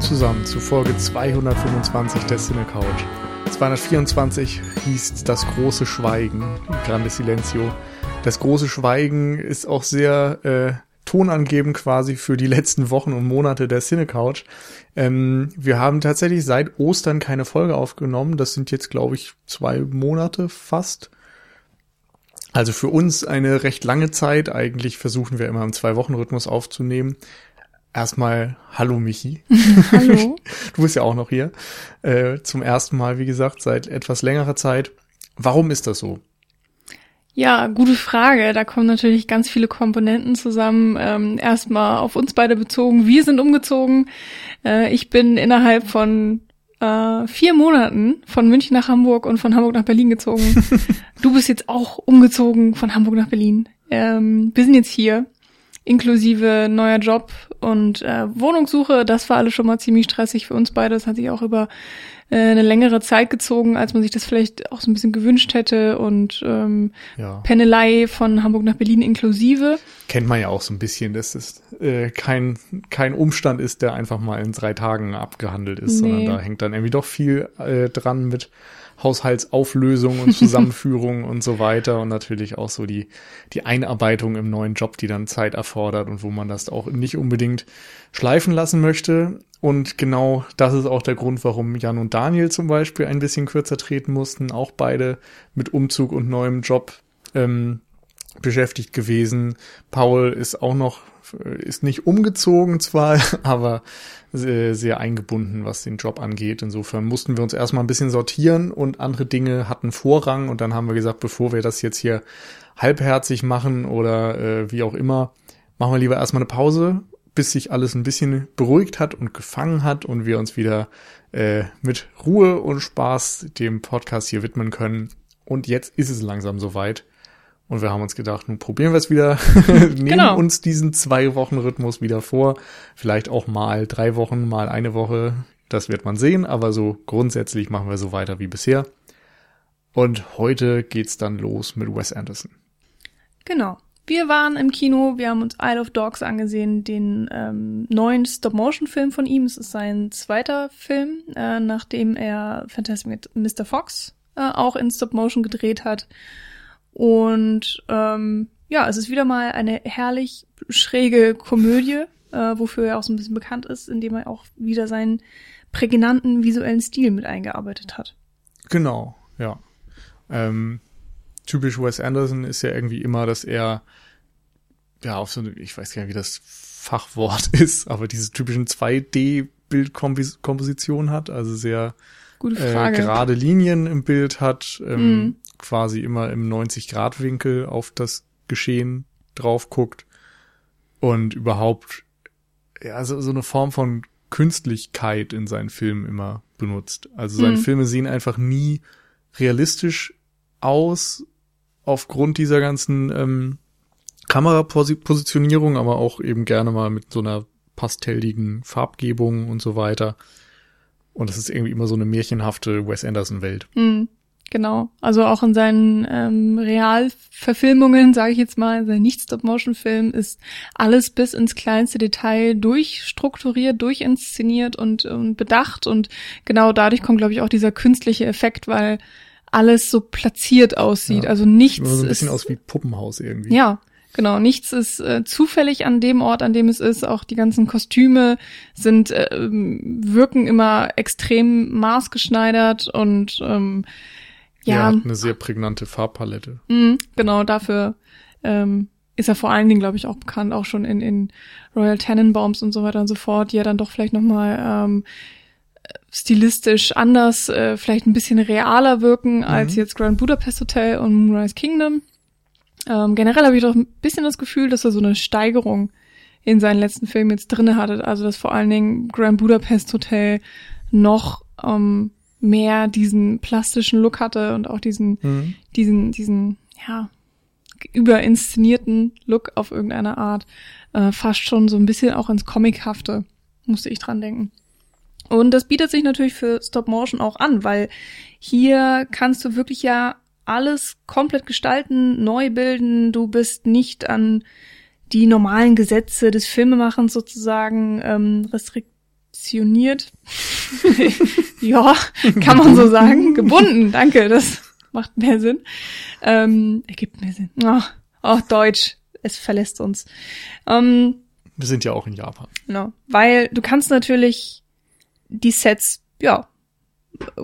Hallo zusammen zu Folge 225 der Cine Couch. 224 hieß das große Schweigen, Grande Silencio. Das große Schweigen ist auch sehr äh, tonangebend quasi für die letzten Wochen und Monate der Cine Couch. Ähm, wir haben tatsächlich seit Ostern keine Folge aufgenommen. Das sind jetzt, glaube ich, zwei Monate fast. Also für uns eine recht lange Zeit. Eigentlich versuchen wir immer im Zwei-Wochen-Rhythmus aufzunehmen. Erstmal Hallo Michi. Hallo. Du bist ja auch noch hier. Äh, zum ersten Mal, wie gesagt, seit etwas längerer Zeit. Warum ist das so? Ja, gute Frage. Da kommen natürlich ganz viele Komponenten zusammen. Ähm, erstmal auf uns beide bezogen. Wir sind umgezogen. Äh, ich bin innerhalb von äh, vier Monaten von München nach Hamburg und von Hamburg nach Berlin gezogen. du bist jetzt auch umgezogen von Hamburg nach Berlin. Ähm, wir sind jetzt hier, inklusive neuer Job und äh, Wohnungssuche. Das war alles schon mal ziemlich stressig für uns beide. Das hat sich auch über äh, eine längere Zeit gezogen, als man sich das vielleicht auch so ein bisschen gewünscht hätte und ähm, Ja. Pendelei von Hamburg nach Berlin inklusive. Kennt man ja auch so ein bisschen, dass es äh, kein, kein Umstand ist, der einfach mal in drei Tagen abgehandelt ist, Nee. sondern da hängt dann irgendwie doch viel äh, dran mit Haushaltsauflösung und Zusammenführung und so weiter und natürlich auch so die, die Einarbeitung im neuen Job, die dann Zeit erfordert und wo man das auch nicht unbedingt schleifen lassen möchte. Und genau das ist auch der Grund, warum Jan und Daniel zum Beispiel ein bisschen kürzer treten mussten, auch beide mit Umzug und neuem Job ähm, beschäftigt gewesen. Paul ist auch noch, ist nicht umgezogen zwar, aber sehr, sehr eingebunden, was den Job angeht. Insofern mussten wir uns erstmal ein bisschen sortieren und andere Dinge hatten Vorrang und dann haben wir gesagt, bevor wir das jetzt hier halbherzig machen oder äh, wie auch immer, machen wir lieber erstmal eine Pause, bis sich alles ein bisschen beruhigt hat und gefangen hat und wir uns wieder äh, mit Ruhe und Spaß dem Podcast hier widmen können. Und jetzt ist es langsam soweit. Und wir haben uns gedacht, nun probieren wir es wieder, nehmen Genau. uns diesen zwei Wochen Rhythmus wieder vor. Vielleicht auch mal drei Wochen, mal eine Woche. Das wird man sehen, aber so grundsätzlich machen wir so weiter wie bisher. Und heute geht's dann los mit Wes Anderson. Genau. Wir waren im Kino, wir haben uns Isle of Dogs angesehen, den ähm, neuen Stop-Motion-Film von ihm. Es ist sein zweiter Film, äh, nachdem er Fantastic Mr. Fox äh, auch in Stop-Motion gedreht hat. Und ähm, ja, es ist wieder mal eine herrlich schräge Komödie, äh, wofür er auch so ein bisschen bekannt ist, indem er auch wieder seinen prägnanten visuellen Stil mit eingearbeitet hat. Genau, ja. Ähm, typisch Wes Anderson ist ja irgendwie immer, dass er ja auf so eine, ich weiß gar nicht, wie das Fachwort ist, aber diese typischen 2D-Bildkompositionen hat, also sehr äh, gerade Linien im Bild hat, ähm, Mhm. Quasi immer im 90-Grad-Winkel auf das Geschehen drauf guckt und überhaupt ja so, so eine Form von Künstlichkeit in seinen Filmen immer benutzt. Also seine Mhm. Filme sehen einfach nie realistisch aus aufgrund dieser ganzen ähm, Kamerapositionierung, aber auch eben gerne mal mit so einer pastelligen Farbgebung und so weiter. Und es ist irgendwie immer so eine märchenhafte Wes Anderson-Welt. Mhm, genau. Also auch in seinen ähm, Realverfilmungen, sage ich jetzt mal, sein Nicht-Stop-Motion-Film ist alles bis ins kleinste Detail durchstrukturiert, durchinszeniert und, und bedacht. Und genau dadurch kommt, glaube ich, auch dieser künstliche Effekt, weil alles so platziert aussieht. Ja. Also nichts so ein bisschen ist, aus wie Puppenhaus irgendwie. ja, genau. Nichts ist äh, zufällig an dem Ort, an dem es ist. Auch die ganzen Kostüme sind äh, wirken immer extrem maßgeschneidert und ähm, Ja, ja, hat eine sehr prägnante Farbpalette. mh, genau dafür ähm, ist er vor allen Dingen, glaube ich, auch bekannt, auch schon in, in Royal Tenenbaums und so weiter und so fort, die ja dann doch vielleicht nochmal ähm, stilistisch anders, äh, vielleicht ein bisschen realer wirken als jetzt Grand Budapest Hotel und Moonrise Kingdom. Ähm, generell habe ich doch ein bisschen das Gefühl, dass er so eine Steigerung in seinen letzten Filmen jetzt drinne hatte. Also dass vor allen Dingen Grand Budapest Hotel noch ähm, mehr diesen plastischen Look hatte und auch diesen, Mhm. diesen, diesen, ja, überinszenierten Look auf irgendeine Art. Äh, fast schon so ein bisschen auch ins Comichafte, musste ich dran denken. Und das bietet sich natürlich für Stop Motion auch an, weil hier kannst du wirklich ja alles komplett gestalten, neu bilden. Du bist nicht an die normalen Gesetze des Filmemachens sozusagen ähm, positioniert. ja, kann man so sagen. Gebunden, danke, das macht mehr Sinn. Ähm, ergibt mehr Sinn. Ach, oh, Deutsch, es verlässt uns. Ähm, Wir sind ja auch in Japan. Genau, weil du kannst natürlich die Sets, ja,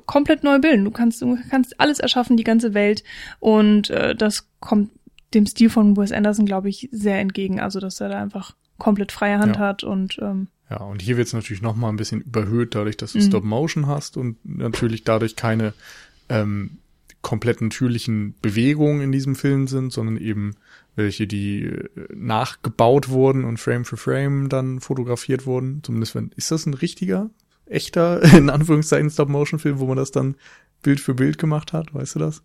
komplett neu bilden. Du kannst, du kannst alles erschaffen, die ganze Welt. Und äh, das kommt dem Stil von Wes Anderson, glaube ich, sehr entgegen. Also, dass er da einfach komplett freie Hand Ja. hat und ähm, Ja, und hier wird es natürlich noch mal ein bisschen überhöht, dadurch, dass du Mhm. Stop Motion hast und natürlich dadurch keine ähm, komplett natürlichen Bewegungen in diesem Film sind, sondern eben welche, die äh, nachgebaut wurden und Frame für Frame dann fotografiert wurden. Zumindest wenn, ist das ein richtiger, echter, in Anführungszeichen Stop-Motion-Film, wo man das dann Bild für Bild gemacht hat, weißt du das?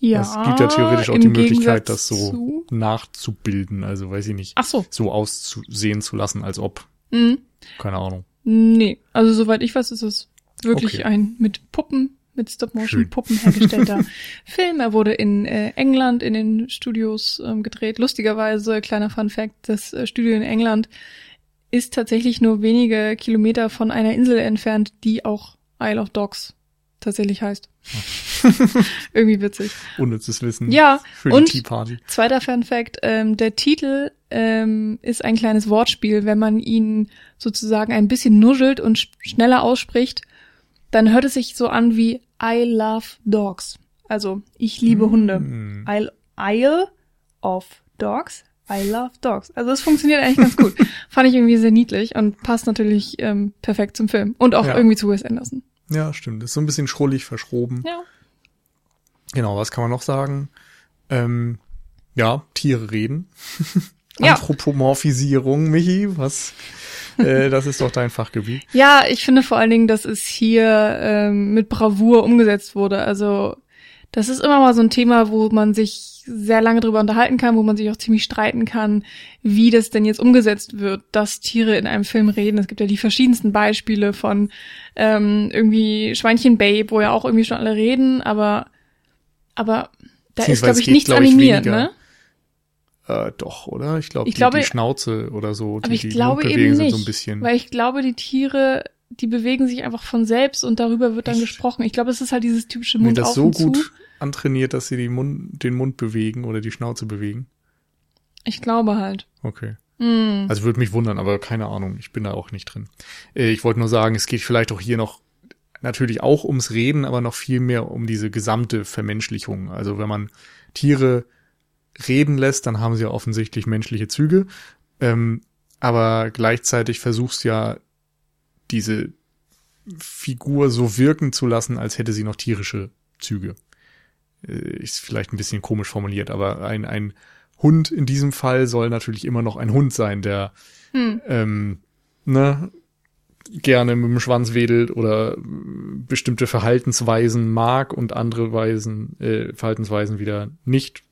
ja. es gibt ja theoretisch auch die Möglichkeit, Gegensatz das so Zu, nachzubilden, also weiß ich nicht, ach so. so auszusehen zu lassen, als ob, Mhm. keine Ahnung. Nee, also soweit ich weiß, ist es wirklich Okay. ein mit Puppen, mit. Stop-Motion-Puppen hergestellter Film. Er wurde in äh, England in den Studios ähm, gedreht. Lustigerweise, kleiner Fun-Fact, das äh, Studio in England ist tatsächlich nur wenige Kilometer von einer Insel entfernt, die auch Isle of Dogs tatsächlich heißt. Irgendwie witzig. Unnützes Wissen. Ja, Für und die Tea Party. Zweiter Fun Fact, ähm, der Titel ähm, ist ein kleines Wortspiel. Wenn man ihn sozusagen ein bisschen nuschelt und sch schneller ausspricht, dann hört es sich so an wie I love dogs. Also ich liebe Hunde. Hm. Isle, Isle of Dogs. I love dogs. Also es funktioniert eigentlich ganz gut. Fand ich irgendwie sehr niedlich und passt natürlich ähm, perfekt zum Film. Und auch Ja. irgendwie zu Wes Anderson. Ja, stimmt. Ist so ein bisschen schrullig verschroben. Ja. Genau, was kann man noch sagen? Ähm, ja, Tiere reden. Ja. Anthropomorphisierung, Michi, was? äh, das ist doch dein Fachgebiet. Ja, ich finde vor allen Dingen, dass es hier ähm, mit Bravour umgesetzt wurde. Also das ist immer mal so ein Thema, wo man sich sehr lange drüber unterhalten kann, wo man sich auch ziemlich streiten kann, wie das denn jetzt umgesetzt wird, dass Tiere in einem Film reden. Es gibt ja die verschiedensten Beispiele von ähm, irgendwie Schweinchen Babe, wo ja auch irgendwie schon alle reden, aber aber da ist, glaube ich, nichts glaub ich, animiert, weniger. ne? Äh, doch, oder? Ich, glaub, Ich die, glaube- die Schnauze oder so, die, Aber ich die glaube Mundbewegungen eben sind nicht, so ein bisschen. weil ich glaube, die Tiere, die bewegen sich einfach von selbst und darüber wird dann Echt? gesprochen. Ich glaube, es ist halt dieses typische Nee, Mund das auf so und zu. gut antrainiert, dass sie die Mund, den Mund bewegen oder die Schnauze bewegen. Ich glaube halt. Okay. Hm. Also würde mich wundern, aber keine Ahnung, ich bin da auch nicht drin. Äh, Ich wollte nur sagen, es geht vielleicht auch hier noch natürlich auch ums Reden, aber noch viel mehr um diese gesamte Vermenschlichung. Also wenn man Tiere reden lässt, dann haben sie ja offensichtlich menschliche Züge. Ähm, aber gleichzeitig versuchst ja diese Figur so wirken zu lassen, als hätte sie noch tierische Züge. Äh, Ist vielleicht ein bisschen komisch formuliert, aber ein, ein Hund in diesem Fall soll natürlich immer noch ein Hund sein, der Hm. ähm, ne, gerne mit dem Schwanz wedelt oder bestimmte Verhaltensweisen mag und andere Weisen, äh, Verhaltensweisen wieder nicht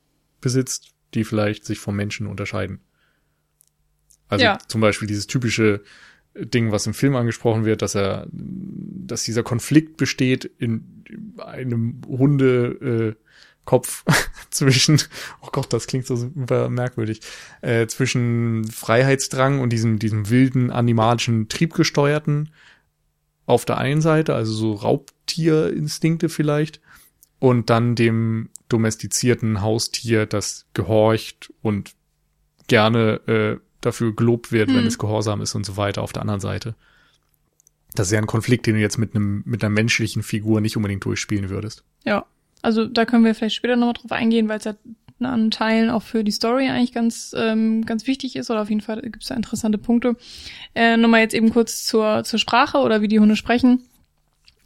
besitzt, die vielleicht sich vom Menschen unterscheiden. Also Ja. zum Beispiel dieses typische Ding, was im Film angesprochen wird, dass er, dass dieser Konflikt besteht in einem Hunde, äh, Kopf zwischen, oh Gott, das klingt so super merkwürdig, äh, zwischen Freiheitsdrang und diesem, diesem wilden, animalischen, triebgesteuerten auf der einen Seite, also so Raubtierinstinkte vielleicht, und dann dem domestizierten Haustier, das gehorcht und gerne äh, dafür gelobt wird, wenn Hm. es gehorsam ist und so weiter auf der anderen Seite. Das ist ja ein Konflikt, den du jetzt mit einem mit einer menschlichen Figur nicht unbedingt durchspielen würdest. Ja. Also da können wir vielleicht später nochmal drauf eingehen, weil es ja an Teilen auch für die Story eigentlich ganz, ähm, ganz wichtig ist oder auf jeden Fall gibt es da interessante Punkte. Äh, Nochmal jetzt eben kurz zur, zur Sprache oder wie die Hunde sprechen.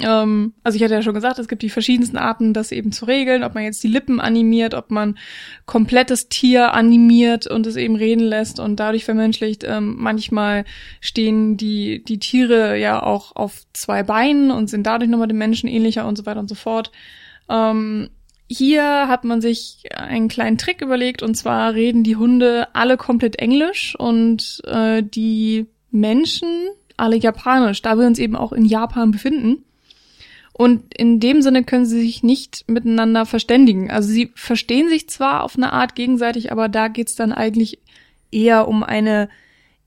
Ähm, also ich hatte ja schon gesagt, es gibt die verschiedensten Arten, das eben zu regeln, ob man jetzt die Lippen animiert, ob man komplettes Tier animiert und es eben reden lässt und dadurch vermenschlicht. Ähm, manchmal stehen die, die Tiere ja auch auf zwei Beinen und sind dadurch nochmal dem Menschen ähnlicher und so weiter und so fort. Ähm, hier hat man sich einen kleinen Trick überlegt und zwar reden die Hunde alle komplett Englisch und äh, die Menschen alle Japanisch, da wir uns eben auch in Japan befinden. Und in dem Sinne können sie sich nicht miteinander verständigen. Also sie verstehen sich zwar auf eine Art gegenseitig, aber da geht's dann eigentlich eher um eine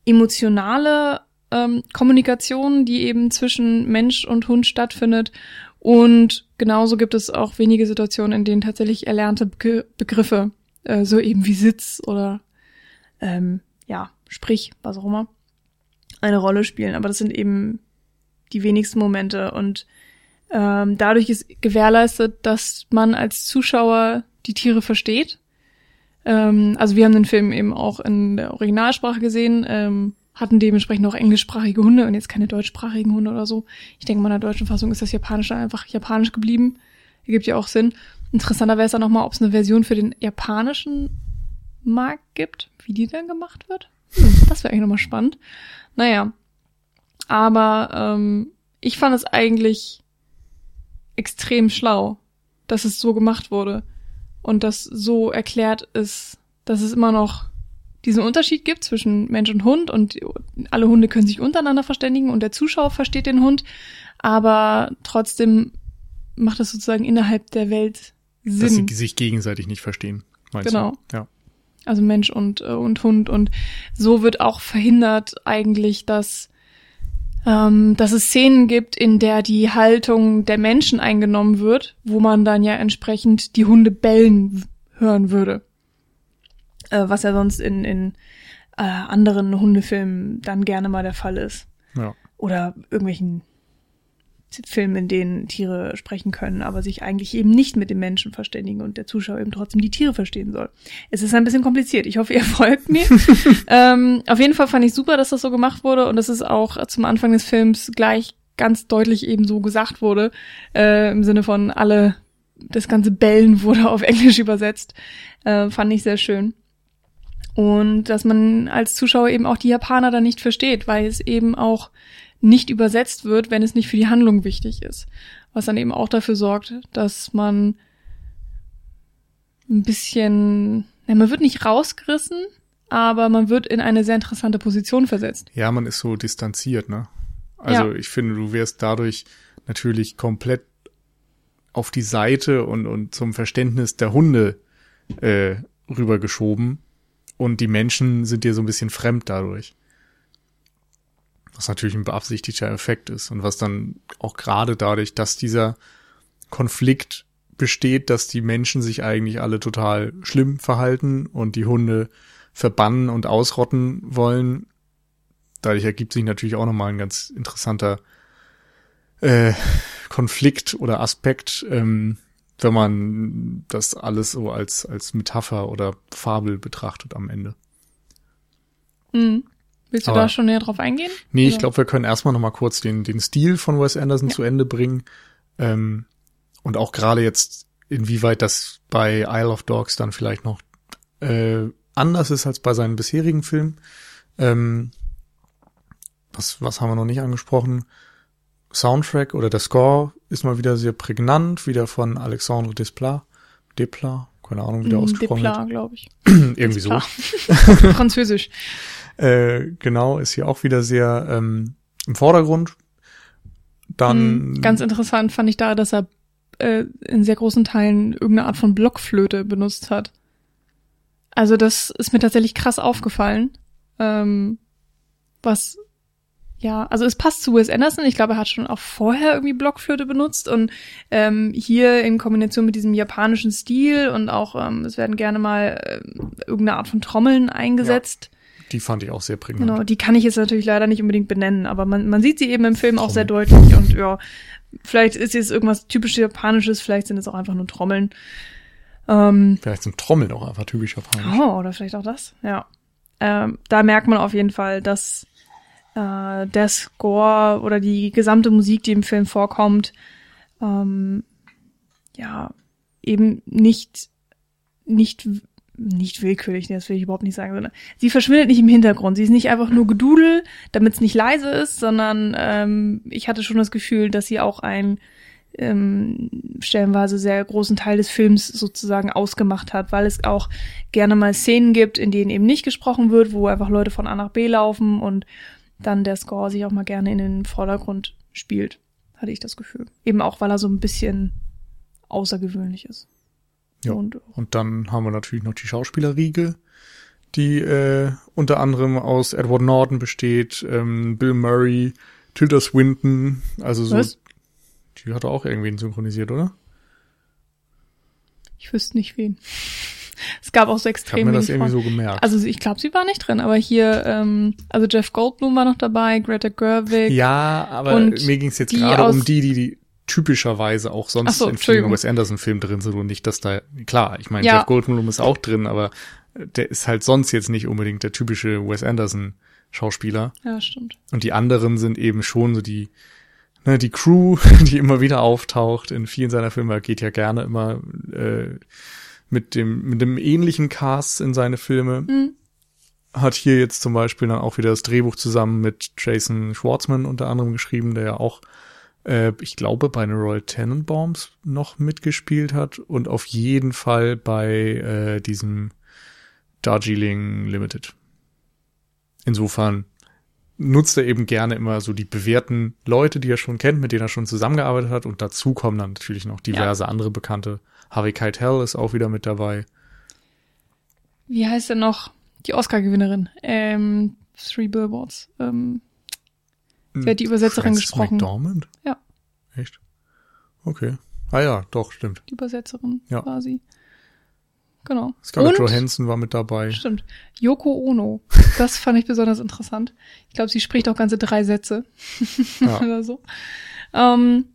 emotionale ähm, Kommunikation, die eben zwischen Mensch und Hund stattfindet. Und genauso gibt es auch wenige Situationen, in denen tatsächlich erlernte Be Begriffe, äh, so eben wie Sitz oder ähm, ja, sprich, was auch immer, eine Rolle spielen. Aber das sind eben die wenigsten Momente und ähm, dadurch ist gewährleistet, dass man als Zuschauer die Tiere versteht. Ähm, also wir haben den Film eben auch in der Originalsprache gesehen, ähm, hatten dementsprechend auch englischsprachige Hunde und jetzt keine deutschsprachigen Hunde oder so. Ich denke, mal in der deutschen Fassung ist das Japanische einfach japanisch geblieben. Ergibt ja auch Sinn. Interessanter wäre es dann nochmal, ob es eine Version für den japanischen Markt gibt, wie die dann gemacht wird. Das wäre eigentlich nochmal spannend. Naja. Aber ähm, ich fand es eigentlich extrem schlau, dass es so gemacht wurde und dass so erklärt ist, dass es immer noch diesen Unterschied gibt zwischen Mensch und Hund und alle Hunde können sich untereinander verständigen und der Zuschauer versteht den Hund, aber trotzdem macht es sozusagen innerhalb der Welt Sinn. Dass sie sich gegenseitig nicht verstehen. genau. Du? Ja. Also Mensch und, äh, und Hund und so wird auch verhindert eigentlich, dass ähm, dass es Szenen gibt, in der die Haltung der Menschen eingenommen wird, wo man dann ja entsprechend die Hunde bellen hören würde. Äh, was ja sonst in, in äh, anderen Hundefilmen dann gerne mal der Fall ist. Ja. Oder irgendwelchen Filmen, in denen Tiere sprechen können, aber sich eigentlich eben nicht mit dem Menschen verständigen und der Zuschauer eben trotzdem die Tiere verstehen soll. Es ist ein bisschen kompliziert. Ich hoffe, ihr folgt mir. ähm, auf jeden Fall fand ich super, dass das so gemacht wurde und dass es auch zum Anfang des Films gleich ganz deutlich eben so gesagt wurde, äh, im Sinne von alle, das ganze Bellen wurde auf Englisch übersetzt. Äh, fand ich sehr schön. Und dass man als Zuschauer eben auch die Japaner dann nicht versteht, weil es eben auch nicht übersetzt wird, wenn es nicht für die Handlung wichtig ist. Was dann eben auch dafür sorgt, dass man ein bisschen, ja, man wird nicht rausgerissen, aber man wird in eine sehr interessante Position versetzt. Ja, man ist so distanziert, ne? Also ja. ich finde, du wirst dadurch natürlich komplett auf die Seite und, und zum Verständnis der Hunde äh, rübergeschoben. Und die Menschen sind dir so ein bisschen fremd dadurch. Was natürlich ein beabsichtigter Effekt ist und was dann auch gerade dadurch, dass dieser Konflikt besteht, dass die Menschen sich eigentlich alle total schlimm verhalten und die Hunde verbannen und ausrotten wollen. Dadurch ergibt sich natürlich auch nochmal ein ganz interessanter äh, Konflikt oder Aspekt, ähm, wenn man das alles so als, als Metapher oder Fabel betrachtet am Ende. Mhm. Willst du Aber, da schon näher drauf eingehen? Nee, oder? ich glaube, wir können erstmal noch mal kurz den, den Stil von Wes Anderson ja. zu Ende bringen. Ähm, und auch gerade jetzt, inwieweit das bei Isle of Dogs dann vielleicht noch äh, anders ist als bei seinen bisherigen Filmen. Ähm, was, was haben wir noch nicht angesprochen? Soundtrack oder der Score ist mal wieder sehr prägnant, wieder von Alexandre Desplat. Desplat, keine Ahnung, wie der mm, ausgesprochen Desplat, glaube ich. Irgendwie so. Französisch. Äh, genau, ist hier auch wieder sehr ähm, im Vordergrund. Dann. Mhm, ganz interessant fand ich da, dass er äh, in sehr großen Teilen irgendeine Art von Blockflöte benutzt hat. Also das ist mir tatsächlich krass aufgefallen. Ähm, was ja, also es passt zu Wes Anderson. Ich glaube, er hat schon auch vorher irgendwie Blockflöte benutzt und ähm, hier in Kombination mit diesem japanischen Stil und auch ähm, es werden gerne mal äh, irgendeine Art von Trommeln eingesetzt. Ja. Die fand ich auch sehr prägnant. Genau, die kann ich jetzt natürlich leider nicht unbedingt benennen, aber man, man sieht sie eben im Film auch sehr deutlich und ja, vielleicht ist jetzt irgendwas typisch Japanisches, vielleicht sind es auch einfach nur Trommeln. Ähm, vielleicht sind Trommeln auch einfach typisch japanisch. Oh, oder vielleicht auch das, ja. Ähm, da merkt man auf jeden Fall, dass äh, der Score oder die gesamte Musik, die im Film vorkommt, ähm, ja, eben nicht, nicht nicht willkürlich, das will ich überhaupt nicht sagen, sondern sie verschwindet nicht im Hintergrund. Sie ist nicht einfach nur Gedudel, damit es nicht leise ist, sondern ähm, ich hatte schon das Gefühl, dass sie auch einen ähm, stellenweise sehr großen Teil des Films sozusagen ausgemacht hat, weil es auch gerne mal Szenen gibt, in denen eben nicht gesprochen wird, wo einfach Leute von A nach B laufen und dann der Score sich auch mal gerne in den Vordergrund spielt, hatte ich das Gefühl. Eben auch, weil er so ein bisschen außergewöhnlich ist. Ja. Und, und dann haben wir natürlich noch die Schauspielerriege, die äh, unter anderem aus Edward Norton besteht, ähm, Bill Murray, Tilda Swinton, also so. Was? Die hat auch irgendwen synchronisiert, oder? Ich wüsste nicht wen. Es gab auch so Ich habe extrem mir das irgendwie so gemerkt. Also ich glaube, sie war nicht drin, aber hier, ähm, also Jeff Goldblum war noch dabei, Greta Gerwig. ja, aber und mir ging es jetzt gerade um die, die, die typischerweise auch sonst so, in vielen. Wes Anderson-Filmen drin sind und nicht, dass da, klar, ich meine, Ja. Jeff Goldblum ist auch drin, aber der ist halt sonst jetzt nicht unbedingt der typische Wes Anderson-Schauspieler. Ja, stimmt. Und die anderen sind eben schon so die, ne, die Crew, die immer wieder auftaucht in vielen seiner Filme. Er geht ja gerne immer äh, mit dem mit dem ähnlichen Cast in seine Filme. Hm. Hat hier jetzt zum Beispiel dann auch wieder das Drehbuch zusammen mit Jason Schwartzman unter anderem geschrieben, der ja auch, äh, ich glaube, bei den Royal Tenenbaums noch mitgespielt hat und auf jeden Fall bei äh, diesem Darjeeling Limited. Insofern nutzt er eben gerne immer so die bewährten Leute, die er schon kennt, mit denen er schon zusammengearbeitet hat. Und dazu kommen dann natürlich noch diverse andere Bekannte. Harvey Keitel ist auch wieder mit dabei. Wie heißt denn noch die Oscar-Gewinnerin? Ähm, Three Billboards. Ähm, Wer hat die Übersetzerin Frances gesprochen? McDormand? Ja. Echt? Okay. Ah ja, doch, stimmt. die Übersetzerin Ja. quasi. Genau. Scarlett Johansson war mit dabei. Stimmt. Yoko Ono. Das fand ich besonders interessant. Ich glaube, sie spricht auch ganze drei Sätze Ja. oder so. Ähm,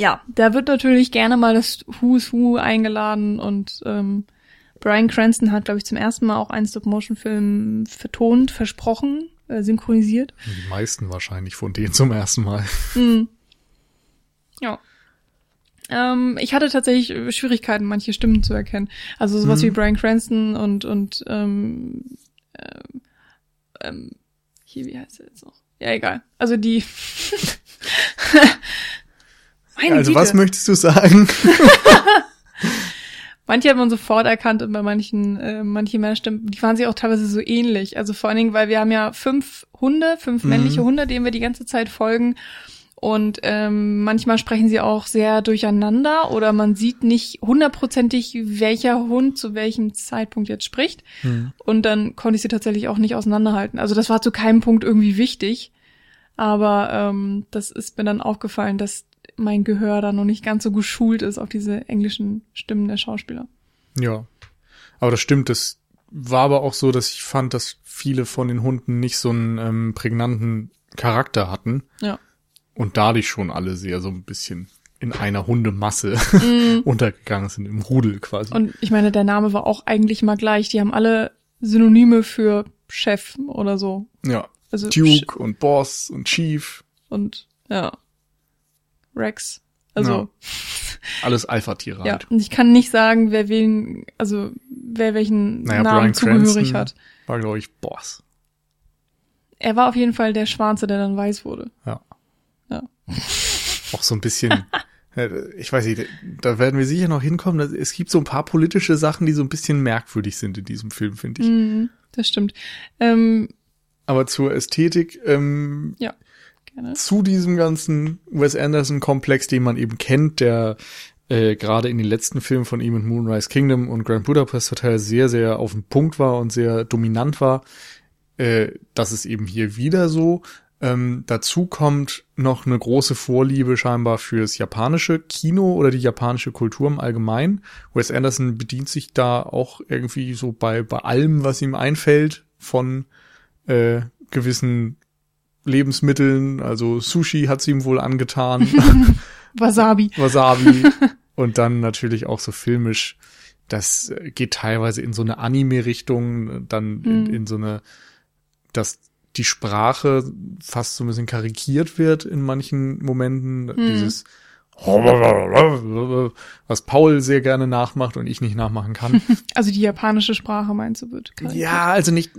ja, da wird natürlich gerne mal das Who's Who eingeladen und ähm, Brian Cranston hat, glaube ich, zum ersten Mal auch einen Stop-Motion-Film vertont, versprochen, äh, synchronisiert. Die meisten wahrscheinlich von denen zum ersten Mal. Mhm. Ja. Ähm, ich hatte tatsächlich äh, Schwierigkeiten, manche Stimmen zu erkennen. Also sowas Mhm. wie Brian Cranston und und ähm, ähm, ähm, hier, wie heißt er jetzt noch? Ja, egal. Also die. Meine also Güte. was möchtest du sagen? Manche hat man sofort erkannt und bei manchen, äh, manche mehr Stimmen, die waren sich auch teilweise so ähnlich. Also vor allen Dingen, weil wir haben ja fünf Hunde, fünf Mhm. männliche Hunde, denen wir die ganze Zeit folgen. Und ähm, manchmal sprechen sie auch sehr durcheinander oder man sieht nicht hundertprozentig, welcher Hund zu welchem Zeitpunkt jetzt spricht. Hm. Und dann konnte ich sie tatsächlich auch nicht auseinanderhalten. Also das war zu keinem Punkt irgendwie wichtig. Aber ähm, das ist mir dann aufgefallen, dass mein Gehör da noch nicht ganz so geschult ist auf diese englischen Stimmen der Schauspieler. Ja. Aber das stimmt, das war aber auch so, dass ich fand, dass viele von den Hunden nicht so einen ähm, prägnanten Charakter hatten. Ja. Und dadurch schon alle sehr so ein bisschen in einer Hundemasse Mm. untergegangen sind, im Rudel quasi. Und ich meine, der Name war auch eigentlich immer gleich. Die haben alle Synonyme für Chef oder so. ja. Also Duke und Boss und Chief, und ja. Rex. Also alles Alpha-Tiere ja. halt. Und ich kann nicht sagen, wer wen, also wer welchen Naja, Namen Bryan zugehörig Cranston hat. war, glaube ich, Boss. Er war auf jeden Fall der Schwarze, der dann weiß wurde. Ja. Ja. Auch so ein bisschen, äh, ich weiß nicht, da werden wir sicher noch hinkommen. Es gibt so ein paar politische Sachen, die so ein bisschen merkwürdig sind in diesem Film, finde ich. Mhm, das stimmt. Ähm, Aber zur Ästhetik, ähm, ja, gerne. zu diesem ganzen Wes Anderson-Komplex, den man eben kennt, der äh, gerade in den letzten Filmen von ihm in Moonrise Kingdom und Grand Budapest Hotel sehr, sehr auf den Punkt war und sehr dominant war. Äh, das ist eben hier wieder so. Ähm, dazu kommt noch eine große Vorliebe scheinbar fürs japanische Kino oder die japanische Kultur im Allgemeinen. Wes Anderson bedient sich da auch irgendwie so bei, bei allem, was ihm einfällt, von äh, gewissen Lebensmitteln, also Sushi hat's ihm wohl angetan, Wasabi. Wasabi und dann natürlich auch so filmisch. Das geht teilweise in so eine Anime-Richtung, dann in, Mhm. in so eine, dass die Sprache fast so ein bisschen karikiert wird in manchen Momenten. Dieses was Paul sehr gerne nachmacht und ich nicht nachmachen kann. Also die japanische Sprache meinst du wird. karikiert. ja, also nicht,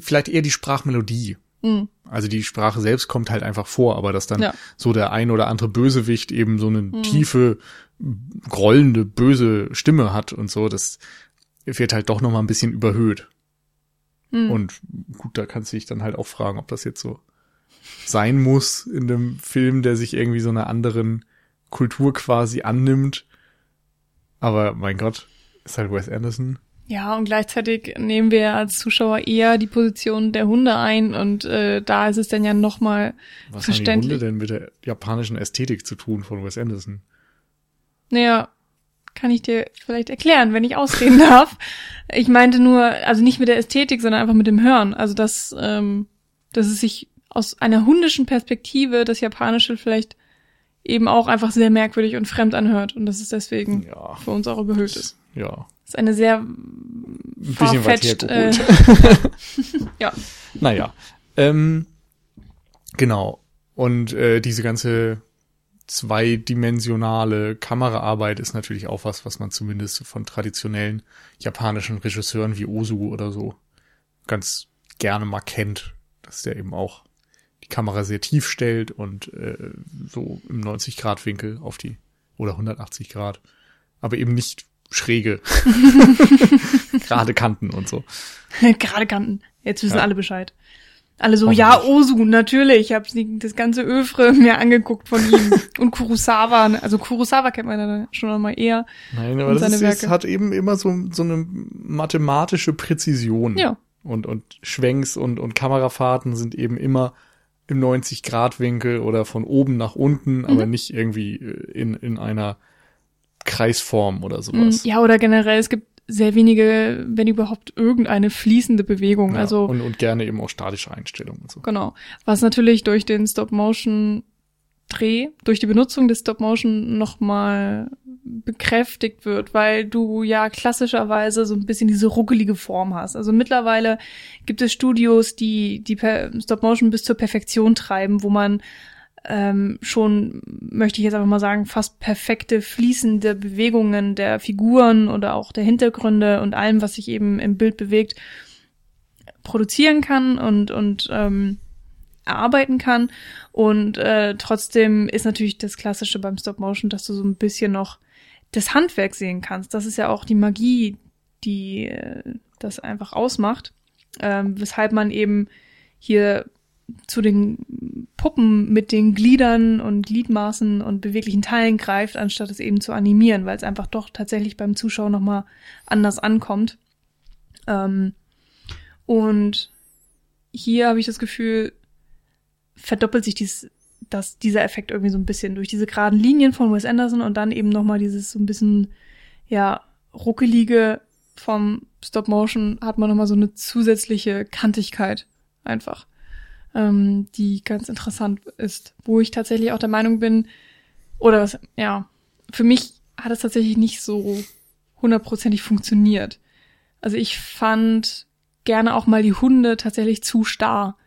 vielleicht eher die Sprachmelodie. Mhm. Also die Sprache selbst kommt halt einfach vor, aber dass dann Ja. so der ein oder andere Bösewicht eben so eine tiefe, grollende, böse Stimme hat und so, das wird halt doch nochmal ein bisschen überhöht. Mhm. Und gut, da kannst du dich dann halt auch fragen, ob das jetzt so sein muss in einem Film, der sich irgendwie so einer anderen Kultur quasi annimmt. Aber mein Gott, ist halt Wes Anderson. Ja, und gleichzeitig nehmen wir als Zuschauer eher die Position der Hunde ein und äh, da ist es dann ja nochmal verständlich. Was haben die Hunde denn mit der japanischen Ästhetik zu tun von Wes Anderson? Naja, kann ich dir vielleicht erklären, wenn ich ausreden darf. Ich meinte nur, also nicht mit der Ästhetik, sondern einfach mit dem Hören. Also dass, ähm, dass es sich aus einer hundischen Perspektive das Japanische vielleicht eben auch einfach sehr merkwürdig und fremd anhört und dass es deswegen ja. für uns auch überhöht ist. Ja. Das ist eine sehr ein bisschen weit äh, ja. Naja. Ähm, genau. Und äh, diese ganze zweidimensionale Kameraarbeit ist natürlich auch was, was man zumindest von traditionellen japanischen Regisseuren wie Ozu oder so ganz gerne mal kennt, dass der eben auch die Kamera sehr tief stellt und äh, so im 90 Grad Winkel auf die oder 180 Grad, aber eben nicht schräge, gerade Kanten und so. gerade Kanten. Jetzt wissen ja. alle Bescheid. Alle so, ja, Osu, natürlich. Ich habe das ganze Öfre mir angeguckt von ihm. Und Kurosawa, also Kurosawa kennt man dann schon noch mal eher. Nein, aber das ist, hat eben immer so, so eine mathematische Präzision. Ja. Und, und Schwenks und, und Kamerafahrten sind eben immer im 90-Grad-Winkel oder von oben nach unten, mhm. aber nicht irgendwie äh, in, in einer Kreisform oder sowas. Ja, oder generell, es gibt sehr wenige, wenn überhaupt irgendeine fließende Bewegung. Ja, also und, und gerne eben auch statische Einstellungen und so. Genau. Was natürlich durch den Stop-Motion Dreh, durch die Benutzung des Stop-Motion nochmal bekräftigt wird, weil du ja klassischerweise so ein bisschen diese ruckelige Form hast. Also mittlerweile gibt es Studios, die die Stop-Motion bis zur Perfektion treiben, wo man ähm, schon, möchte ich jetzt einfach mal sagen, fast perfekte fließende Bewegungen der Figuren oder auch der Hintergründe und allem, was sich eben im Bild bewegt, produzieren kann und, und ähm, erarbeiten kann. Und äh, trotzdem ist natürlich das Klassische beim Stop Motion, dass du so ein bisschen noch das Handwerk sehen kannst. Das ist ja auch die Magie, die äh, das einfach ausmacht. Ähm, weshalb man eben hier zu den Puppen mit den Gliedern und Gliedmaßen und beweglichen Teilen greift, anstatt es eben zu animieren, weil es einfach doch tatsächlich beim Zuschauer nochmal anders ankommt. Ähm, und hier habe ich das Gefühl, verdoppelt sich dies, das, dieser Effekt irgendwie so ein bisschen durch diese geraden Linien von Wes Anderson und dann eben nochmal dieses so ein bisschen, ja, ruckelige vom Stop Motion hat man nochmal so eine zusätzliche Kantigkeit einfach ähm, die ganz interessant ist, wo ich tatsächlich auch der Meinung bin, oder was, ja, für mich hat es tatsächlich nicht so hundertprozentig funktioniert. Also ich fand gerne auch mal die Hunde tatsächlich zu starr,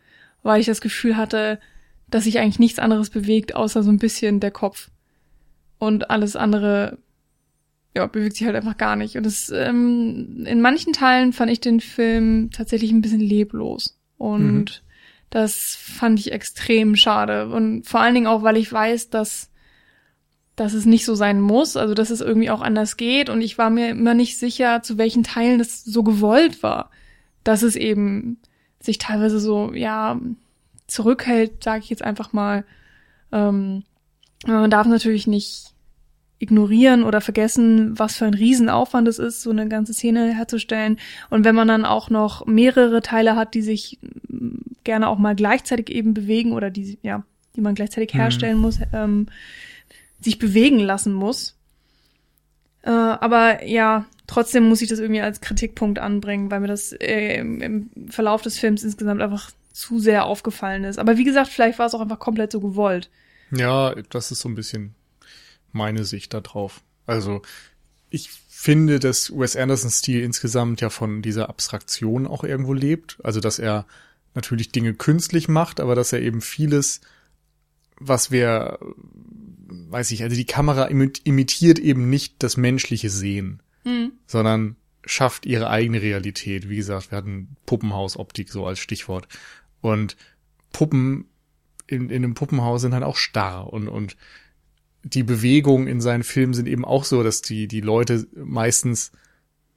weil ich das Gefühl hatte, dass sich eigentlich nichts anderes bewegt, außer so ein bisschen der Kopf. Und alles andere, ja, bewegt sich halt einfach gar nicht. Und es, ähm, in manchen Teilen fand ich den Film tatsächlich ein bisschen leblos. Und mhm. Das fand ich extrem schade. Und vor allen Dingen auch, weil ich weiß, dass, dass es nicht so sein muss, also dass es irgendwie auch anders geht. Und ich war mir immer nicht sicher, zu welchen Teilen das so gewollt war. Dass es eben sich teilweise so, ja, zurückhält, sage ich jetzt einfach mal. Ähm, man darf natürlich nicht ignorieren oder vergessen, was für ein Riesenaufwand es ist, so eine ganze Szene herzustellen. Und wenn man dann auch noch mehrere Teile hat, die sich mm, gerne auch mal gleichzeitig eben bewegen oder die, ja, die man gleichzeitig mhm. herstellen mhm. muss, ähm, sich bewegen lassen muss. Äh, aber ja, trotzdem muss ich das irgendwie als Kritikpunkt anbringen, weil mir das äh, im, im Verlauf des Films insgesamt einfach zu sehr aufgefallen ist. Aber wie gesagt, vielleicht war es auch einfach komplett so gewollt. Ja, das ist so ein bisschen meine Sicht darauf. Also ich finde, dass Wes Andersons Stil insgesamt ja von dieser Abstraktion auch irgendwo lebt. Also dass er natürlich Dinge künstlich macht, aber dass er eben vieles, was wir, weiß ich, also die Kamera imitiert eben nicht das menschliche Sehen, mhm. sondern schafft ihre eigene Realität. Wie gesagt, wir hatten Puppenhausoptik so als Stichwort. Und Puppen in, in einem Puppenhaus sind halt auch starr und, und die Bewegungen in seinen Filmen sind eben auch so, dass die, die Leute meistens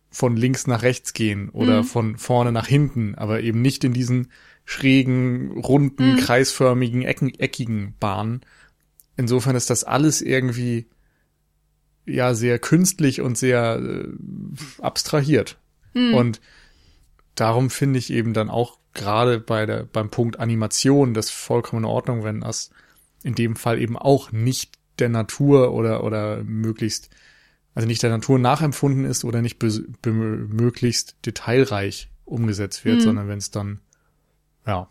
von links nach rechts gehen oder mhm. von vorne nach hinten, aber eben nicht in diesen schrägen, runden, mhm. kreisförmigen, ecken, eckigen Bahnen. Insofern ist das alles irgendwie ja sehr künstlich und sehr äh, abstrahiert. Mhm. Und darum finde ich eben dann auch gerade bei der, beim Punkt Animation das vollkommen in Ordnung, wenn das in dem Fall eben auch nicht der Natur oder, oder möglichst, also nicht der Natur nachempfunden ist oder nicht möglichst detailreich umgesetzt wird, mhm. sondern wenn es dann, ja,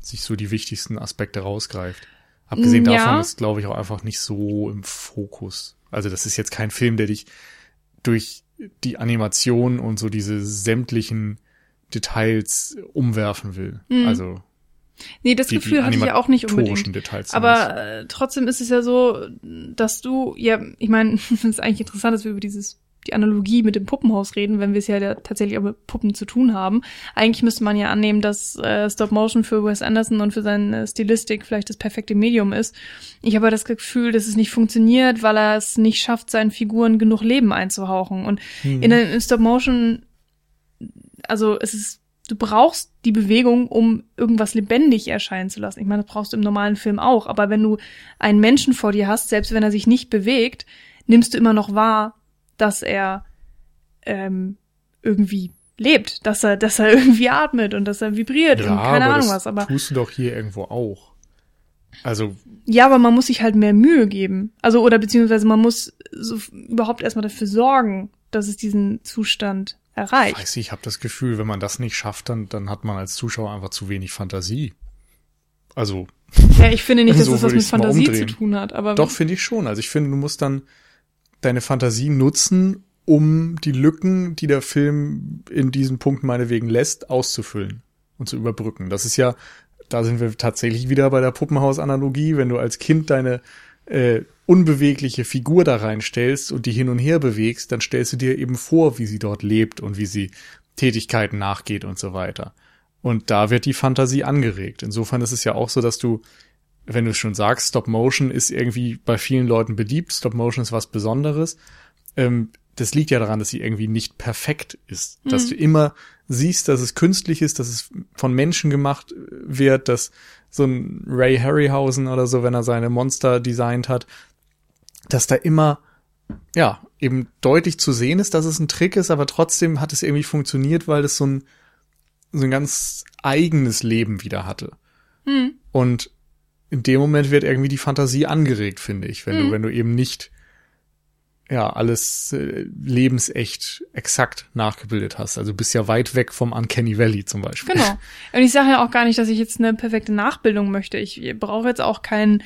sich so die wichtigsten Aspekte rausgreift. Abgesehen ja. davon ist, glaube ich, auch einfach nicht so im Fokus. Also das ist jetzt kein Film, der dich durch die Animation und so diese sämtlichen Details umwerfen will. Mhm. Also Nee, das die, Gefühl die hatte ich ja auch nicht unbedingt. Details Aber äh, trotzdem ist es ja so, dass du, ja, ich meine, es ist eigentlich interessant, dass wir über dieses die Analogie mit dem Puppenhaus reden, wenn wir es ja tatsächlich auch mit Puppen zu tun haben. Eigentlich müsste man ja annehmen, dass äh, Stop Motion für Wes Anderson und für seine Stilistik vielleicht das perfekte Medium ist. Ich habe das Gefühl, dass es nicht funktioniert, weil er es nicht schafft, seinen Figuren genug Leben einzuhauchen. Und hm. in, in Stop Motion, also es ist du brauchst die Bewegung, um irgendwas lebendig erscheinen zu lassen. Ich meine, das brauchst du im normalen Film auch. Aber wenn du einen Menschen vor dir hast, selbst wenn er sich nicht bewegt, nimmst du immer noch wahr, dass er ähm, irgendwie lebt, dass er, dass er irgendwie atmet und dass er vibriert ja, und keine Ahnung was. Aber tust du doch hier irgendwo auch. Also ja, aber man muss sich halt mehr Mühe geben. Also oder beziehungsweise man muss so überhaupt erstmal dafür sorgen, dass es diesen Zustand erreicht. Weiß ich, ich habe das Gefühl, wenn man das nicht schafft, dann, dann hat man als Zuschauer einfach zu wenig Fantasie. Also. Ja, ich finde nicht, dass so das was mit Fantasie zu tun hat, aber. Doch, finde ich schon. Also ich finde, du musst dann deine Fantasie nutzen, um die Lücken, die der Film in diesem Punkt meinetwegen lässt, auszufüllen und zu überbrücken. Das ist ja, da sind wir tatsächlich wieder bei der Puppenhaus-Analogie, wenn du als Kind deine äh, unbewegliche Figur da reinstellst und die hin und her bewegst, dann stellst du dir eben vor, wie sie dort lebt und wie sie Tätigkeiten nachgeht und so weiter. Und da wird die Fantasie angeregt. Insofern ist es ja auch so, dass du, wenn du schon sagst, Stop Motion ist irgendwie bei vielen Leuten beliebt, Stop Motion ist was Besonderes. Ähm, das liegt ja daran, dass sie irgendwie nicht perfekt ist. Mhm. Dass du immer siehst, dass es künstlich ist, dass es von Menschen gemacht wird, dass so ein Ray Harryhausen oder so, wenn er seine Monster designt hat, dass da immer, ja, eben deutlich zu sehen ist, dass es ein Trick ist, aber trotzdem hat es irgendwie funktioniert, weil es so ein, so ein ganz eigenes Leben wieder hatte. Mhm. Und in dem Moment wird irgendwie die Fantasie angeregt, finde ich, wenn mhm. du, wenn du eben nicht ja, alles äh, lebensecht exakt nachgebildet hast. Also bist ja weit weg vom Uncanny Valley zum Beispiel. Genau. Und ich sage ja auch gar nicht, dass ich jetzt eine perfekte Nachbildung möchte. Ich brauche jetzt auch keinen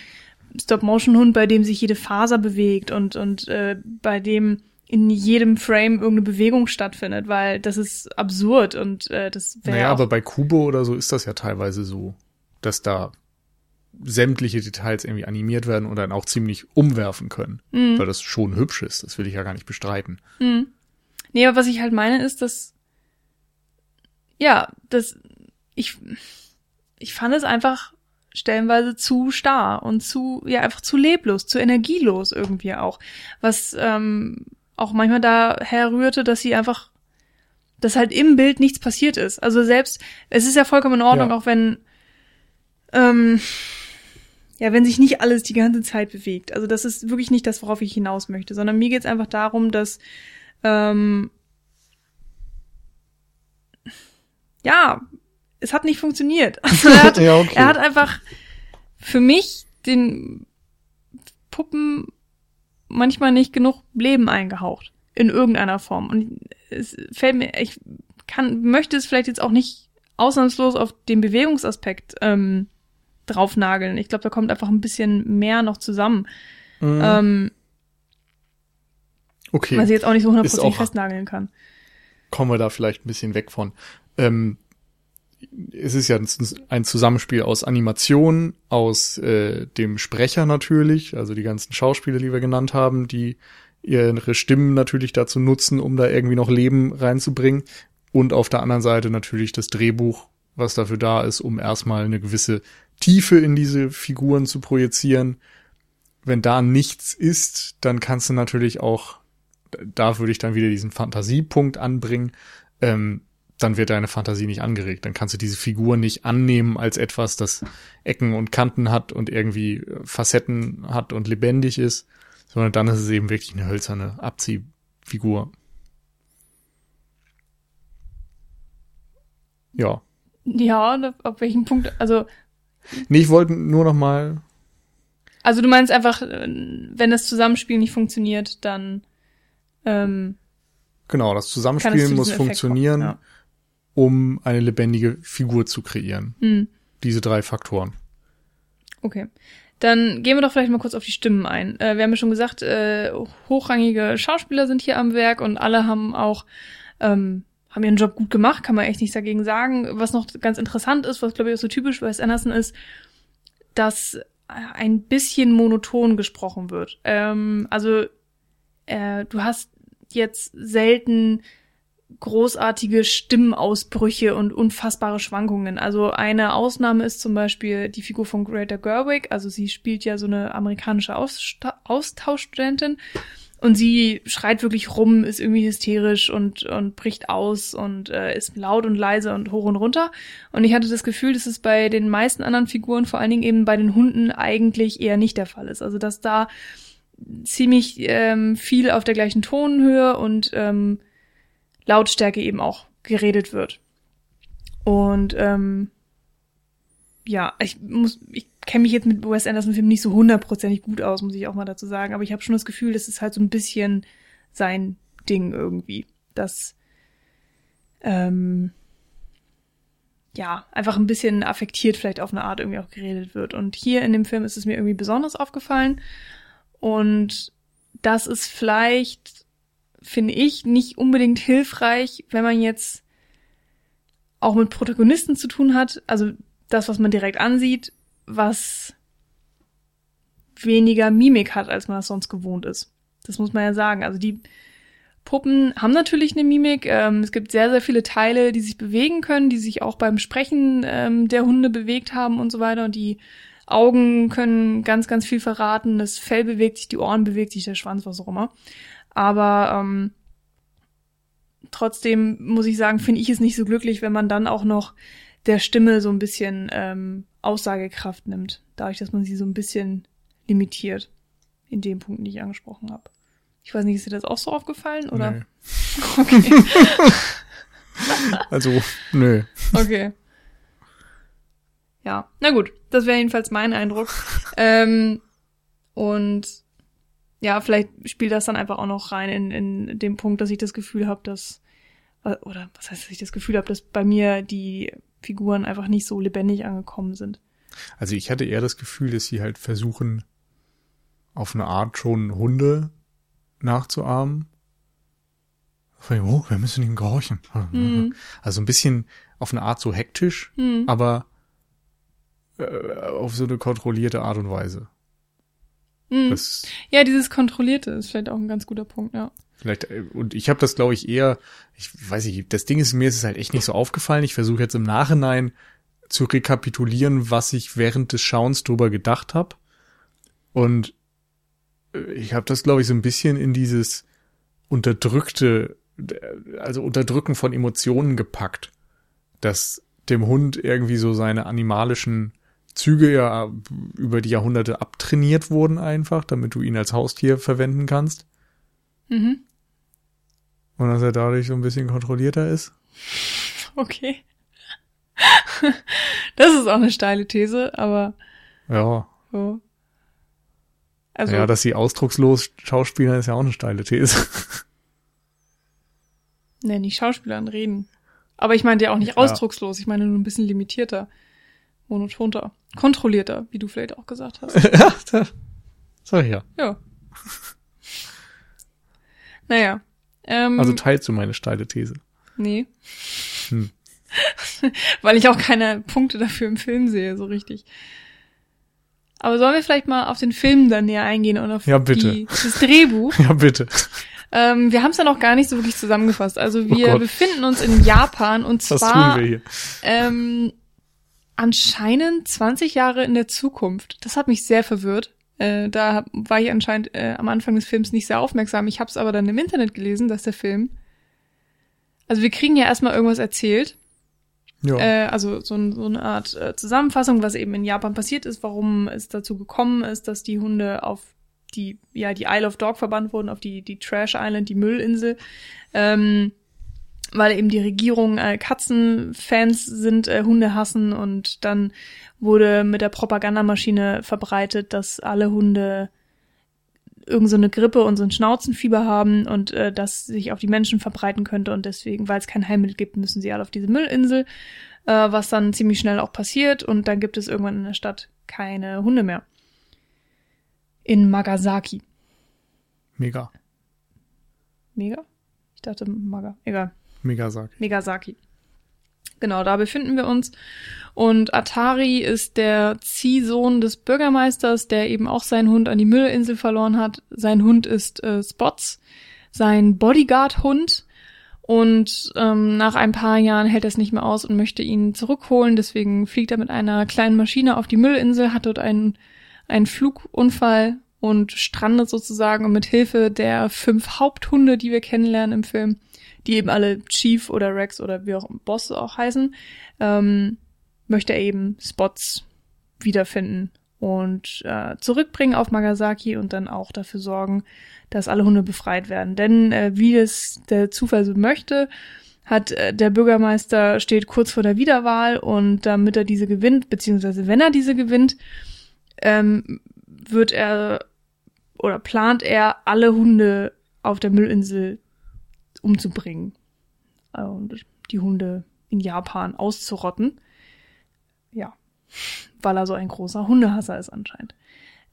Stop-Motion-Hund, bei dem sich jede Faser bewegt und, und äh, bei dem in jedem Frame irgendeine Bewegung stattfindet, weil das ist absurd und äh, das wäre. Naja, aber bei Kubo oder so ist das ja teilweise so, dass da sämtliche Details irgendwie animiert werden und dann auch ziemlich umwerfen können, mhm. weil das schon hübsch ist. Das will ich ja gar nicht bestreiten. Mhm. Nee, aber was ich halt meine ist, dass ja, das ich ich fand es einfach stellenweise zu starr und zu, ja, einfach zu leblos, zu energielos irgendwie auch. Was ähm, auch manchmal daher rührte, dass sie einfach, dass halt im Bild nichts passiert ist. Also selbst, es ist ja vollkommen in Ordnung, ja. auch wenn, ähm, ja, wenn sich nicht alles die ganze Zeit bewegt. Also das ist wirklich nicht das, worauf ich hinaus möchte, sondern mir geht's einfach darum, dass ähm, ja, es hat nicht funktioniert. Also er, hat, ja, okay. er hat einfach für mich den Puppen manchmal nicht genug Leben eingehaucht. In irgendeiner Form. Und es fällt mir, ich kann, möchte es vielleicht jetzt auch nicht ausnahmslos auf den Bewegungsaspekt ähm, draufnageln. Ich glaube, da kommt einfach ein bisschen mehr noch zusammen. Mhm. Ähm, okay. Was ich jetzt auch nicht so hundertprozentig festnageln kann. Kommen wir da vielleicht ein bisschen weg von. Ähm, es ist ja ein Zusammenspiel aus Animation, aus äh, dem Sprecher natürlich, also die ganzen Schauspieler, die wir genannt haben, die ihre Stimmen natürlich dazu nutzen, um da irgendwie noch Leben reinzubringen. Und auf der anderen Seite natürlich das Drehbuch, was dafür da ist, um erstmal eine gewisse Tiefe in diese Figuren zu projizieren. Wenn da nichts ist, dann kannst du natürlich auch, da würde ich dann wieder diesen Fantasiepunkt anbringen, ähm, dann wird deine Fantasie nicht angeregt. Dann kannst du diese Figur nicht annehmen als etwas, das Ecken und Kanten hat und irgendwie Facetten hat und lebendig ist, sondern dann ist es eben wirklich eine hölzerne Abziehfigur. Ja. Ja, auf welchem Punkt, also. Nee, ich wollte nur noch mal. Also du meinst einfach, wenn das Zusammenspiel nicht funktioniert, dann. Ähm, genau, das Zusammenspiel muss funktionieren, ja. um eine lebendige Figur zu kreieren. Hm. Diese drei Faktoren. Okay. Dann gehen wir doch vielleicht mal kurz auf die Stimmen ein. Äh, wir haben ja schon gesagt, äh, hochrangige Schauspieler sind hier am Werk und alle haben auch ähm, haben ihren Job gut gemacht, kann man echt nichts dagegen sagen. Was noch ganz interessant ist, was glaube ich auch so typisch Wes Anderson ist, dass ein bisschen monoton gesprochen wird. Ähm, also äh, du hast jetzt selten großartige Stimmenausbrüche und unfassbare Schwankungen. Also eine Ausnahme ist zum Beispiel die Figur von Greta Gerwig. Also sie spielt ja so eine amerikanische Austauschstudentin. Und sie schreit wirklich rum, ist irgendwie hysterisch und, und bricht aus und äh, ist laut und leise und hoch und runter. Und ich hatte das Gefühl, dass es bei den meisten anderen Figuren, vor allen Dingen eben bei den Hunden, eigentlich eher nicht der Fall ist. Also dass da ziemlich ähm, viel auf der gleichen Tonhöhe und ähm, Lautstärke eben auch geredet wird. Und ähm, ja, ich muss, ich kenne mich jetzt mit Wes Anderson Filmen nicht so hundertprozentig gut aus, muss ich auch mal dazu sagen. Aber ich habe schon das Gefühl, das ist halt so ein bisschen sein Ding irgendwie. Dass ähm, ja, einfach ein bisschen affektiert vielleicht auf eine Art irgendwie auch geredet wird. Und hier in dem Film ist es mir irgendwie besonders aufgefallen. Und das ist vielleicht, finde ich, nicht unbedingt hilfreich, wenn man jetzt auch mit Protagonisten zu tun hat. Also das, was man direkt ansieht, was weniger Mimik hat, als man das sonst gewohnt ist. Das muss man ja sagen. Also die Puppen haben natürlich eine Mimik. Ähm, es gibt sehr, sehr viele Teile, die sich bewegen können, die sich auch beim Sprechen ähm, der Hunde bewegt haben und so weiter. Und die Augen können ganz, ganz viel verraten. Das Fell bewegt sich, die Ohren bewegt sich, der Schwanz, was auch immer. Aber ähm, trotzdem muss ich sagen, finde ich es nicht so glücklich, wenn man dann auch noch der Stimme so ein bisschen ähm, Aussagekraft nimmt, dadurch, dass man sie so ein bisschen limitiert. In dem Punkt, den ich angesprochen habe. Ich weiß nicht, ist dir das auch so aufgefallen, oder? Nee. Okay. also, nö. Okay. Ja, na gut, das wäre jedenfalls mein Eindruck. ähm, und ja, vielleicht spielt das dann einfach auch noch rein in, in dem Punkt, dass ich das Gefühl habe, dass oder was heißt, dass ich das Gefühl habe, dass bei mir die Figuren einfach nicht so lebendig angekommen sind. Also ich hatte eher das Gefühl, dass sie halt versuchen, auf eine Art schon Hunde nachzuahmen. Oh, wir müssen ihnen gehorchen. Mhm. Also ein bisschen auf eine Art so hektisch, mhm. aber äh, auf so eine kontrollierte Art und Weise. Mhm. ja, dieses Kontrollierte ist vielleicht auch ein ganz guter Punkt, ja. Vielleicht, äh, und ich habe das, glaube ich, eher, ich weiß nicht, das Ding ist, mir ist es halt echt nicht so aufgefallen. Ich versuche jetzt im Nachhinein zu rekapitulieren, was ich während des Schauens drüber gedacht habe. Und äh, ich habe das, glaube ich, so ein bisschen in dieses unterdrückte, also Unterdrücken von Emotionen gepackt, dass dem Hund irgendwie so seine animalischen Züge ja über die Jahrhunderte abtrainiert wurden einfach, damit du ihn als Haustier verwenden kannst. Mhm. Und dass er dadurch so ein bisschen kontrollierter ist. Okay. das ist auch eine steile These, aber. Ja. So. Also, ja, dass sie ausdruckslos Schauspieler ist ja auch eine steile These. nee, nicht Schauspielern reden. Aber ich meine ja auch nicht ja. ausdruckslos, ich meine nur ein bisschen limitierter, monotonter, kontrollierter, wie du vielleicht auch gesagt hast. ja, das sag ich ja. Ja. naja. Ähm, also teilst du meine steile These? Nee. Hm. Weil ich auch keine Punkte dafür im Film sehe, so richtig. Aber sollen wir vielleicht mal auf den Film dann näher eingehen und auf ja, bitte. Die, das Drehbuch? ja, bitte. Ähm, wir haben es ja noch gar nicht so wirklich zusammengefasst. Also wir oh befinden uns in Japan und zwar Was tun wir hier? Ähm, anscheinend 20 Jahre in der Zukunft. Das hat mich sehr verwirrt. Äh, da war ich anscheinend äh, am Anfang des Films nicht sehr aufmerksam. Ich habe es aber dann im Internet gelesen, dass der Film. Also wir kriegen ja erstmal irgendwas erzählt. Ja. Äh, also so, so eine Art äh, Zusammenfassung, was eben in Japan passiert ist, warum es dazu gekommen ist, dass die Hunde auf die, ja, die Isle of Dog verbannt wurden, auf die, die Trash Island, die Müllinsel. Ähm, weil eben die Regierung äh, Katzenfans sind, äh, Hunde hassen und dann wurde mit der Propagandamaschine verbreitet, dass alle Hunde irgend so eine Grippe und so ein Schnauzenfieber haben und äh, das sich auf die Menschen verbreiten könnte und deswegen, weil es kein Heilmittel gibt, müssen sie alle auf diese Müllinsel, äh, was dann ziemlich schnell auch passiert und dann gibt es irgendwann in der Stadt keine Hunde mehr. In Magasaki. Mega. Mega? Ich dachte Maga. Egal. Megasaki. Megasaki. Genau, da befinden wir uns. Und Atari ist der Ziehsohn des Bürgermeisters, der eben auch seinen Hund an die Müllinsel verloren hat. Sein Hund ist äh, Spots, sein Bodyguard-Hund. Und ähm, nach ein paar Jahren hält er es nicht mehr aus und möchte ihn zurückholen. Deswegen fliegt er mit einer kleinen Maschine auf die Müllinsel, hat dort einen, einen Flugunfall und strandet sozusagen. Und mit Hilfe der fünf Haupthunde, die wir kennenlernen im Film, die eben alle Chief oder Rex oder wie auch Boss auch heißen, ähm, möchte er eben Spots wiederfinden und äh, zurückbringen auf Magasaki und dann auch dafür sorgen, dass alle Hunde befreit werden. Denn äh, wie es der Zufall so möchte, hat äh, der Bürgermeister steht kurz vor der Wiederwahl und damit er diese gewinnt, beziehungsweise wenn er diese gewinnt, ähm, wird er oder plant er alle Hunde auf der Müllinsel umzubringen äh, und die Hunde in Japan auszurotten. Ja, weil er so ein großer Hundehasser ist anscheinend.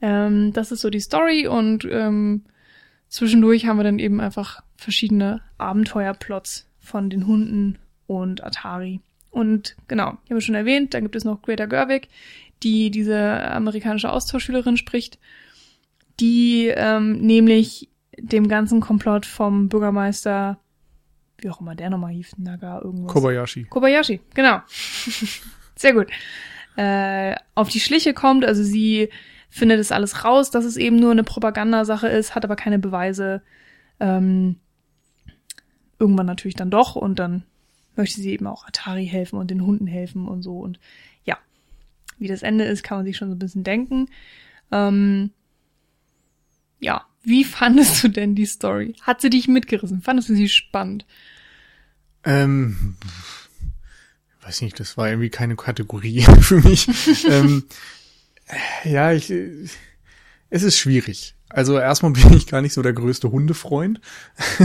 Ähm, das ist so die Story und ähm, zwischendurch haben wir dann eben einfach verschiedene Abenteuerplots von den Hunden und Atari. Und genau, ich habe schon erwähnt, dann gibt es noch Greta Gerwig, die diese amerikanische Austauschschülerin spricht, die ähm, nämlich dem ganzen Komplott vom Bürgermeister, wie auch immer der nochmal hieß, Naga irgendwas. Kobayashi. Kobayashi, genau. Sehr gut. Äh, auf die Schliche kommt, also sie findet es alles raus, dass es eben nur eine Propagandasache ist, hat aber keine Beweise. Ähm, irgendwann natürlich dann doch und dann möchte sie eben auch Atari helfen und den Hunden helfen und so und ja, wie das Ende ist, kann man sich schon so ein bisschen denken. Ähm, ja, wie fandest du denn die Story? Hat sie dich mitgerissen? Fandest du sie spannend? Ähm, weiß nicht, das war irgendwie keine Kategorie für mich. ähm, ja, ich, es ist schwierig. Also erstmal bin ich gar nicht so der größte Hundefreund,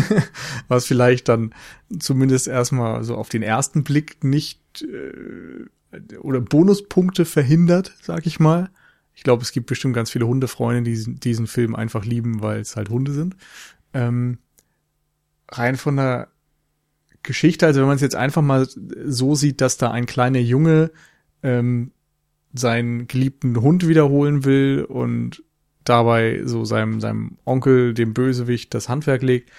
was vielleicht dann zumindest erstmal so auf den ersten Blick nicht äh, oder Bonuspunkte verhindert, sag ich mal. Ich glaube, es gibt bestimmt ganz viele Hundefreunde, die diesen, Film einfach lieben, weil es halt Hunde sind. Ähm, rein von der Geschichte, also wenn man es jetzt einfach mal so sieht, dass da ein kleiner Junge ähm, seinen geliebten Hund wiederholen will und dabei so seinem, seinem Onkel, dem Bösewicht, das Handwerk legt,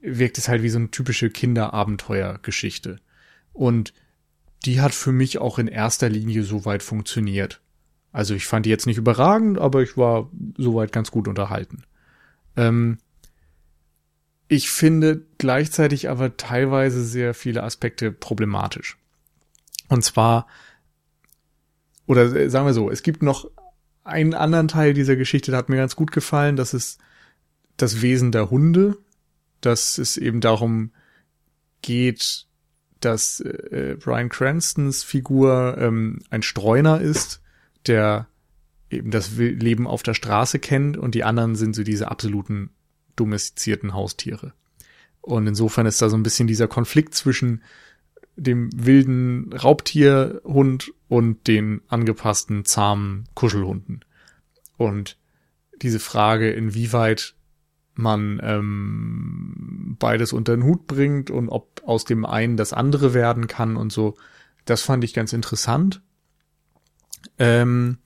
wirkt es halt wie so eine typische Kinderabenteuergeschichte. Und die hat für mich auch in erster Linie soweit funktioniert. Also ich fand die jetzt nicht überragend, aber ich war soweit ganz gut unterhalten. Ähm, ich finde gleichzeitig aber teilweise sehr viele Aspekte problematisch. Und zwar, oder sagen wir so, es gibt noch einen anderen Teil dieser Geschichte, der hat mir ganz gut gefallen. Das ist das Wesen der Hunde. Dass es eben darum geht, dass äh, Brian Cranstons Figur ähm, ein Streuner ist der eben das Leben auf der Straße kennt und die anderen sind so diese absoluten domestizierten Haustiere. Und insofern ist da so ein bisschen dieser Konflikt zwischen dem wilden Raubtierhund und den angepassten zahmen Kuschelhunden. Und diese Frage, inwieweit man ähm, beides unter den Hut bringt und ob aus dem einen das andere werden kann und so, das fand ich ganz interessant. Ähm,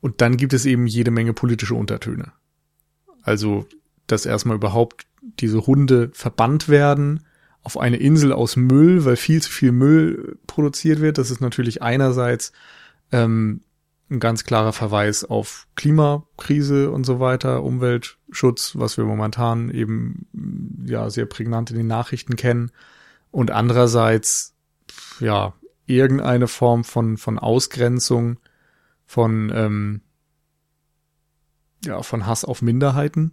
und dann gibt es eben jede Menge politische Untertöne. Also, dass erstmal überhaupt diese Hunde verbannt werden auf eine Insel aus Müll, weil viel zu viel Müll produziert wird. Das ist natürlich einerseits ähm, ein ganz klarer Verweis auf Klimakrise und so weiter, Umweltschutz, was wir momentan eben ja sehr prägnant in den Nachrichten kennen. Und andererseits ja irgendeine Form von, von Ausgrenzung, von, ähm, ja, von Hass auf Minderheiten.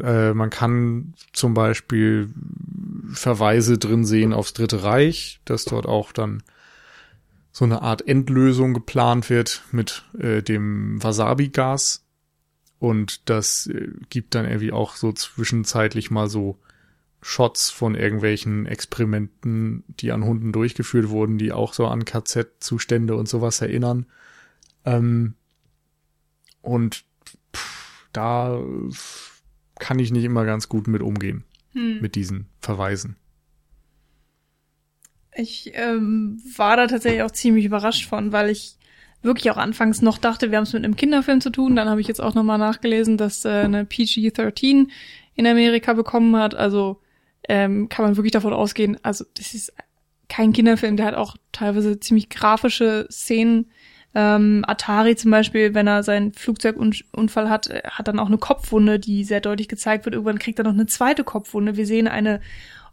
Äh, man kann zum Beispiel Verweise drin sehen aufs Dritte Reich, dass dort auch dann so eine Art Endlösung geplant wird mit äh, dem Wasabi-Gas. Und das äh, gibt dann irgendwie auch so zwischenzeitlich mal so Shots von irgendwelchen Experimenten, die an Hunden durchgeführt wurden, die auch so an KZ-Zustände und sowas erinnern. Ähm, und pff, da kann ich nicht immer ganz gut mit umgehen, hm. mit diesen Verweisen. Ich ähm, war da tatsächlich auch ziemlich überrascht von, weil ich wirklich auch anfangs noch dachte, wir haben es mit einem Kinderfilm zu tun. Dann habe ich jetzt auch nochmal nachgelesen, dass äh, eine PG-13 in Amerika bekommen hat. Also ähm, kann man wirklich davon ausgehen, also das ist kein Kinderfilm, der hat auch teilweise ziemlich grafische Szenen. Ähm, Atari zum Beispiel, wenn er seinen Flugzeugunfall hat, äh, hat dann auch eine Kopfwunde, die sehr deutlich gezeigt wird. Irgendwann kriegt er noch eine zweite Kopfwunde. Wir sehen eine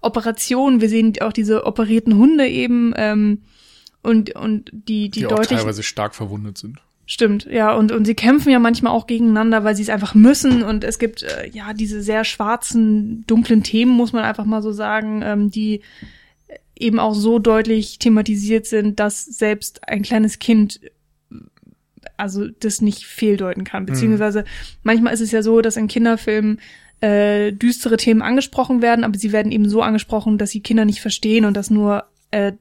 Operation. Wir sehen auch diese operierten Hunde eben ähm, und und die die, die deutlich teilweise stark verwundet sind. Stimmt, ja, und, und sie kämpfen ja manchmal auch gegeneinander, weil sie es einfach müssen. Und es gibt äh, ja diese sehr schwarzen, dunklen Themen, muss man einfach mal so sagen, ähm, die eben auch so deutlich thematisiert sind, dass selbst ein kleines Kind also das nicht fehldeuten kann. Beziehungsweise mhm. manchmal ist es ja so, dass in Kinderfilmen äh, düstere Themen angesprochen werden, aber sie werden eben so angesprochen, dass sie Kinder nicht verstehen und dass nur äh,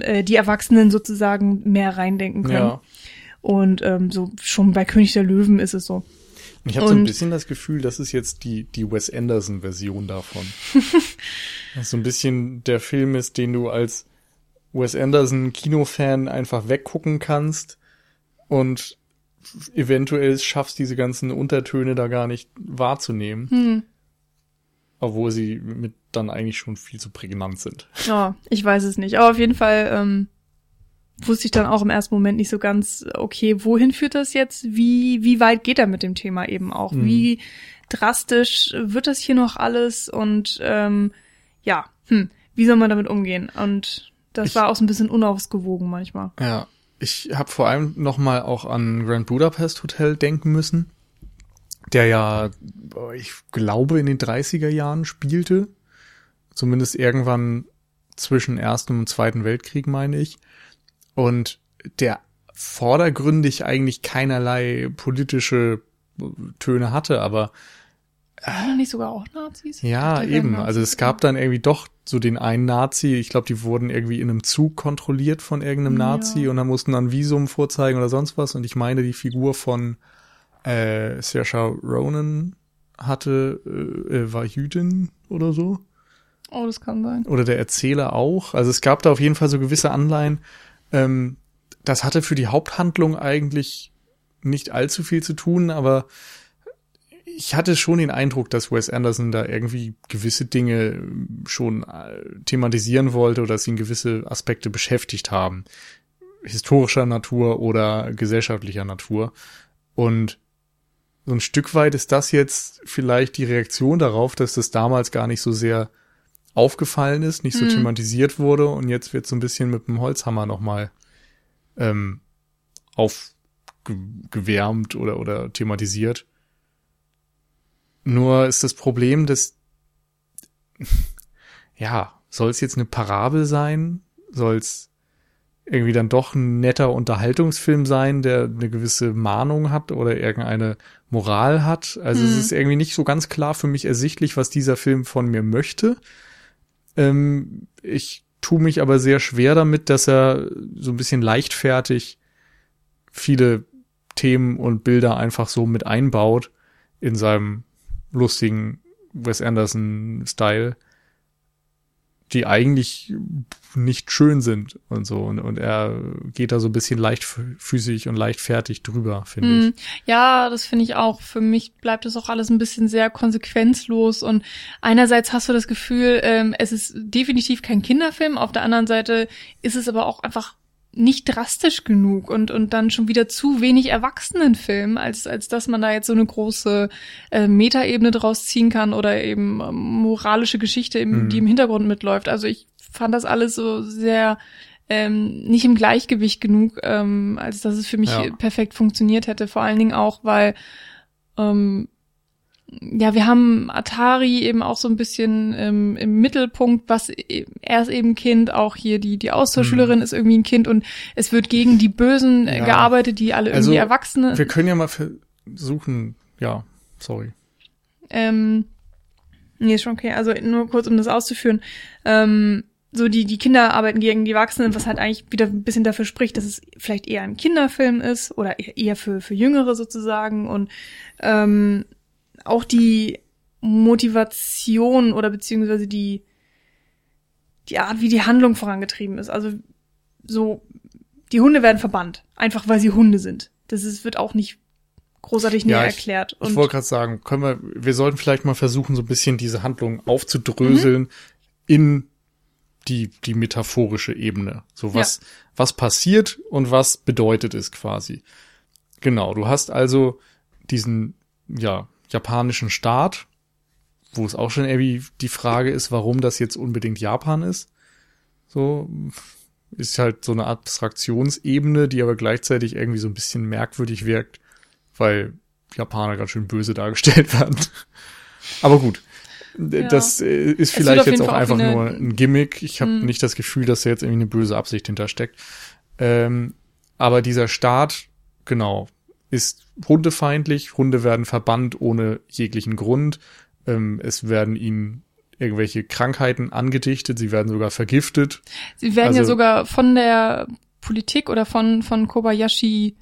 äh, die Erwachsenen sozusagen mehr reindenken können. Ja. Und ähm, so schon bei König der Löwen ist es so. Ich habe so ein bisschen das Gefühl, das ist jetzt die, die Wes Anderson-Version davon. so ein bisschen der Film ist, den du als Wes Anderson-Kinofan einfach weggucken kannst und eventuell schaffst, diese ganzen Untertöne da gar nicht wahrzunehmen. Hm. Obwohl sie mit dann eigentlich schon viel zu prägnant sind. Ja, ich weiß es nicht. Aber auf jeden Fall ähm, wusste ich dann auch im ersten Moment nicht so ganz, okay, wohin führt das jetzt? Wie, wie weit geht er mit dem Thema eben auch? Hm. Wie drastisch wird das hier noch alles? Und ähm, ja, hm, wie soll man damit umgehen? Und das ich, war auch so ein bisschen unausgewogen manchmal. Ja, ich habe vor allem noch mal auch an Grand Budapest Hotel denken müssen, der ja, ich glaube, in den 30er Jahren spielte. Zumindest irgendwann zwischen Ersten und Zweiten Weltkrieg, meine ich. Und der vordergründig eigentlich keinerlei politische Töne hatte, aber waren nicht sogar auch Nazis? Ja, eben. Nazis also es gab dann irgendwie doch so den einen Nazi, ich glaube, die wurden irgendwie in einem Zug kontrolliert von irgendeinem Nazi ja. und dann mussten dann Visum vorzeigen oder sonst was. Und ich meine, die Figur von äh, Saoirse Ronan hatte, äh, äh, war Jüdin oder so. Oh, das kann sein. Oder der Erzähler auch. Also es gab da auf jeden Fall so gewisse Anleihen. Ähm, das hatte für die Haupthandlung eigentlich nicht allzu viel zu tun, aber ich hatte schon den Eindruck, dass Wes Anderson da irgendwie gewisse Dinge ähm, schon äh, thematisieren wollte oder dass ihn gewisse Aspekte beschäftigt haben. Historischer Natur oder gesellschaftlicher Natur. Und so ein Stück weit ist das jetzt vielleicht die Reaktion darauf, dass das damals gar nicht so sehr aufgefallen ist, nicht so mhm. thematisiert wurde und jetzt wird so ein bisschen mit dem Holzhammer nochmal ähm, aufgewärmt oder, oder thematisiert. Nur ist das Problem, dass, ja, soll es jetzt eine Parabel sein? Soll es irgendwie dann doch ein netter Unterhaltungsfilm sein, der eine gewisse Mahnung hat oder irgendeine Moral hat? Also hm. es ist irgendwie nicht so ganz klar für mich ersichtlich, was dieser Film von mir möchte. Ähm, ich tue mich aber sehr schwer damit, dass er so ein bisschen leichtfertig viele Themen und Bilder einfach so mit einbaut in seinem lustigen Wes Anderson-Style, die eigentlich nicht schön sind und so. Und, und er geht da so ein bisschen leichtfüßig und leichtfertig drüber, finde mm, ich. Ja, das finde ich auch. Für mich bleibt es auch alles ein bisschen sehr konsequenzlos. Und einerseits hast du das Gefühl, ähm, es ist definitiv kein Kinderfilm. Auf der anderen Seite ist es aber auch einfach nicht drastisch genug und, und dann schon wieder zu wenig Erwachsenenfilm, als, als dass man da jetzt so eine große äh, Metaebene draus ziehen kann oder eben ähm, moralische Geschichte, im, mhm. die im Hintergrund mitläuft. Also ich fand das alles so sehr ähm, nicht im Gleichgewicht genug, ähm, als dass es für mich ja. perfekt funktioniert hätte. Vor allen Dingen auch, weil ähm, ja, wir haben Atari eben auch so ein bisschen ähm, im Mittelpunkt, was e, er ist eben Kind, auch hier die die Austauschschülerin mhm. ist irgendwie ein Kind und es wird gegen die Bösen ja. gearbeitet, die alle irgendwie also, Erwachsene. Wir können ja mal versuchen, ja, sorry. Ähm, nee, ist schon okay. Also nur kurz, um das auszuführen. Ähm, so die, die Kinder arbeiten gegen die Erwachsenen, was halt eigentlich wieder ein bisschen dafür spricht, dass es vielleicht eher ein Kinderfilm ist oder e-, eher für, für Jüngere sozusagen und ähm, auch die Motivation oder beziehungsweise die, die Art, wie die Handlung vorangetrieben ist. Also so, die Hunde werden verbannt, einfach weil sie Hunde sind. Das ist, wird auch nicht großartig näher ja, ich, erklärt. Und ich wollte gerade sagen, können wir, wir sollten vielleicht mal versuchen, so ein bisschen diese Handlung aufzudröseln mhm. in die, die metaphorische Ebene. So was, ja. was passiert und was bedeutet es quasi. Genau, du hast also diesen, ja, japanischen Staat, wo es auch schon irgendwie die Frage ist, warum das jetzt unbedingt Japan ist. So, ist halt so eine Abstraktionsebene, die aber gleichzeitig irgendwie so ein bisschen merkwürdig wirkt, weil Japaner ganz schön böse dargestellt werden. aber gut. Ja. Das äh, ist vielleicht jetzt auch einfach nur ein Gimmick. Ich habe hm. nicht das Gefühl, dass da jetzt irgendwie eine böse Absicht hintersteckt. Ähm, aber dieser Staat, genau, ist hundefeindlich. Hunde werden verbannt ohne jeglichen Grund. Ähm, es werden ihnen irgendwelche Krankheiten angedichtet. Sie werden sogar vergiftet. Sie werden also, ja sogar von der Politik oder von, von Kobayashi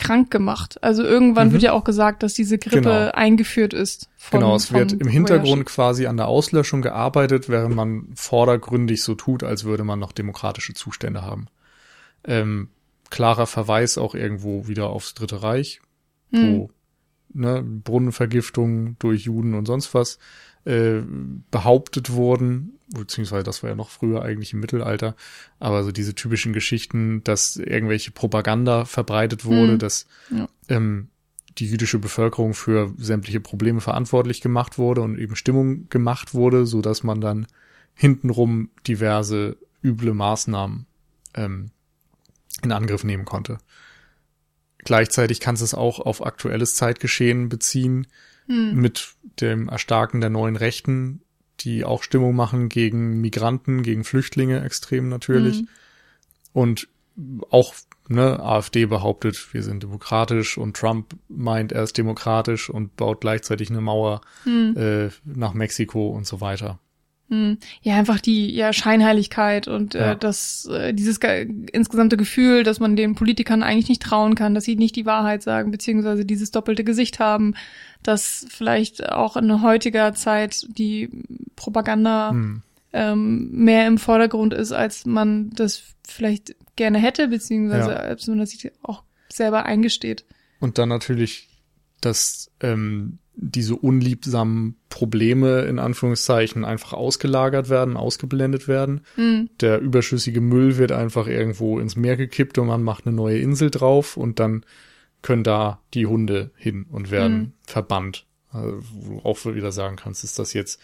krank gemacht. Also irgendwann mhm. wird ja auch gesagt, dass diese Grippe genau. eingeführt ist. Von, genau, es wird im Hintergrund quasi an der Auslöschung gearbeitet, während man vordergründig so tut, als würde man noch demokratische Zustände haben. Ähm, klarer Verweis auch irgendwo wieder aufs Dritte Reich, mhm. wo ne, Brunnenvergiftung durch Juden und sonst was äh, behauptet wurden, beziehungsweise das war ja noch früher eigentlich im Mittelalter, aber so diese typischen Geschichten, dass irgendwelche Propaganda verbreitet wurde, mhm. dass ja. ähm, die jüdische Bevölkerung für sämtliche Probleme verantwortlich gemacht wurde und eben Stimmung gemacht wurde, so dass man dann hintenrum diverse üble Maßnahmen ähm, in Angriff nehmen konnte. Gleichzeitig kannst du es auch auf aktuelles Zeitgeschehen beziehen, hm. mit dem Erstarken der neuen Rechten, die auch Stimmung machen gegen Migranten, gegen Flüchtlinge extrem natürlich. Hm. Und auch ne, AfD behauptet, wir sind demokratisch und Trump meint, er ist demokratisch und baut gleichzeitig eine Mauer hm. äh, nach Mexiko und so weiter. Hm. Ja, einfach die ja, Scheinheiligkeit und äh, ja. äh, das äh, dieses insgesamte Gefühl, dass man den Politikern eigentlich nicht trauen kann, dass sie nicht die Wahrheit sagen, beziehungsweise dieses doppelte Gesicht haben, dass vielleicht auch in heutiger Zeit die Propaganda hm. ähm, mehr im Vordergrund ist, als man das vielleicht gerne hätte, beziehungsweise ja. als man das sich auch selber eingesteht. Und dann natürlich dass ähm, diese unliebsamen Probleme in Anführungszeichen einfach ausgelagert werden, ausgeblendet werden. Mhm. Der überschüssige Müll wird einfach irgendwo ins Meer gekippt und man macht eine neue Insel drauf und dann können da die Hunde hin und werden mhm. verbannt. Also, wo du auch wieder sagen kannst, ist das jetzt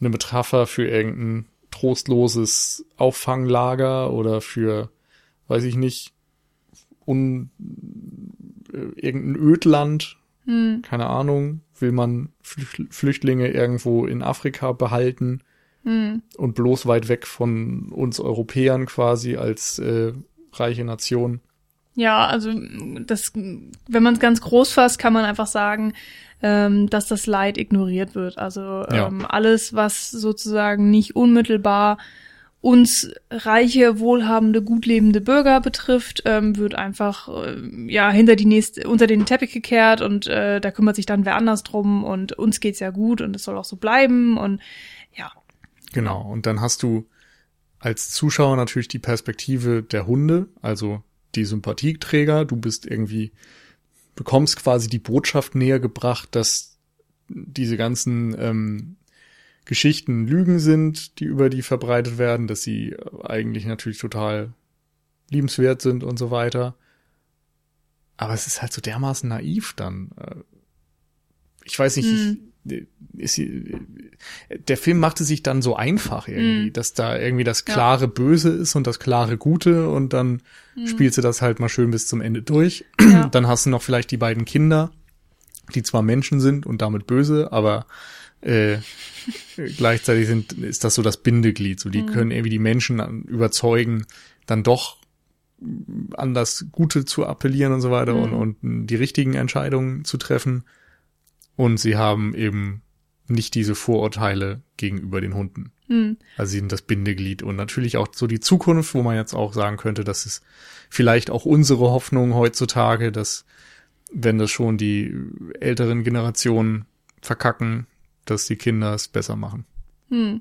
eine Metapher für irgendein trostloses Auffanglager oder für, weiß ich nicht, un, äh, irgendein Ödland, hm. Keine Ahnung, will man Flüchtlinge irgendwo in Afrika behalten hm. und bloß weit weg von uns Europäern quasi als äh, reiche Nation. Ja, also das, wenn man es ganz groß fasst, kann man einfach sagen, ähm, dass das Leid ignoriert wird. Also ähm, ja. alles, was sozusagen nicht unmittelbar uns reiche, wohlhabende, gut lebende Bürger betrifft, ähm, wird einfach äh, ja hinter die nächste, unter den Teppich gekehrt und äh, da kümmert sich dann wer anders drum und uns geht's ja gut und es soll auch so bleiben und ja. Genau. Und dann hast du als Zuschauer natürlich die Perspektive der Hunde, also die Sympathieträger. Du bist irgendwie, bekommst quasi die Botschaft näher gebracht, dass diese ganzen ähm, Geschichten Lügen sind, die über die verbreitet werden, dass sie eigentlich natürlich total liebenswert sind und so weiter. Aber es ist halt so dermaßen naiv dann. Äh, ich weiß nicht, hm. ich, ist, der Film machte sich dann so einfach irgendwie, hm. dass da irgendwie das klare ja. Böse ist und das klare Gute und dann hm. spielst du das halt mal schön bis zum Ende durch. Ja. Dann hast du noch vielleicht die beiden Kinder, die zwar Menschen sind und damit böse, aber äh, gleichzeitig sind, ist das so das Bindeglied. So, die mhm. können irgendwie die Menschen überzeugen, dann doch an das Gute zu appellieren und so weiter mhm. und, und die richtigen Entscheidungen zu treffen. Und sie haben eben nicht diese Vorurteile gegenüber den Hunden. Mhm. Also sie sind das Bindeglied und natürlich auch so die Zukunft, wo man jetzt auch sagen könnte, das ist vielleicht auch unsere Hoffnung heutzutage, dass wenn das schon die älteren Generationen verkacken, dass die Kinder es besser machen. Hm.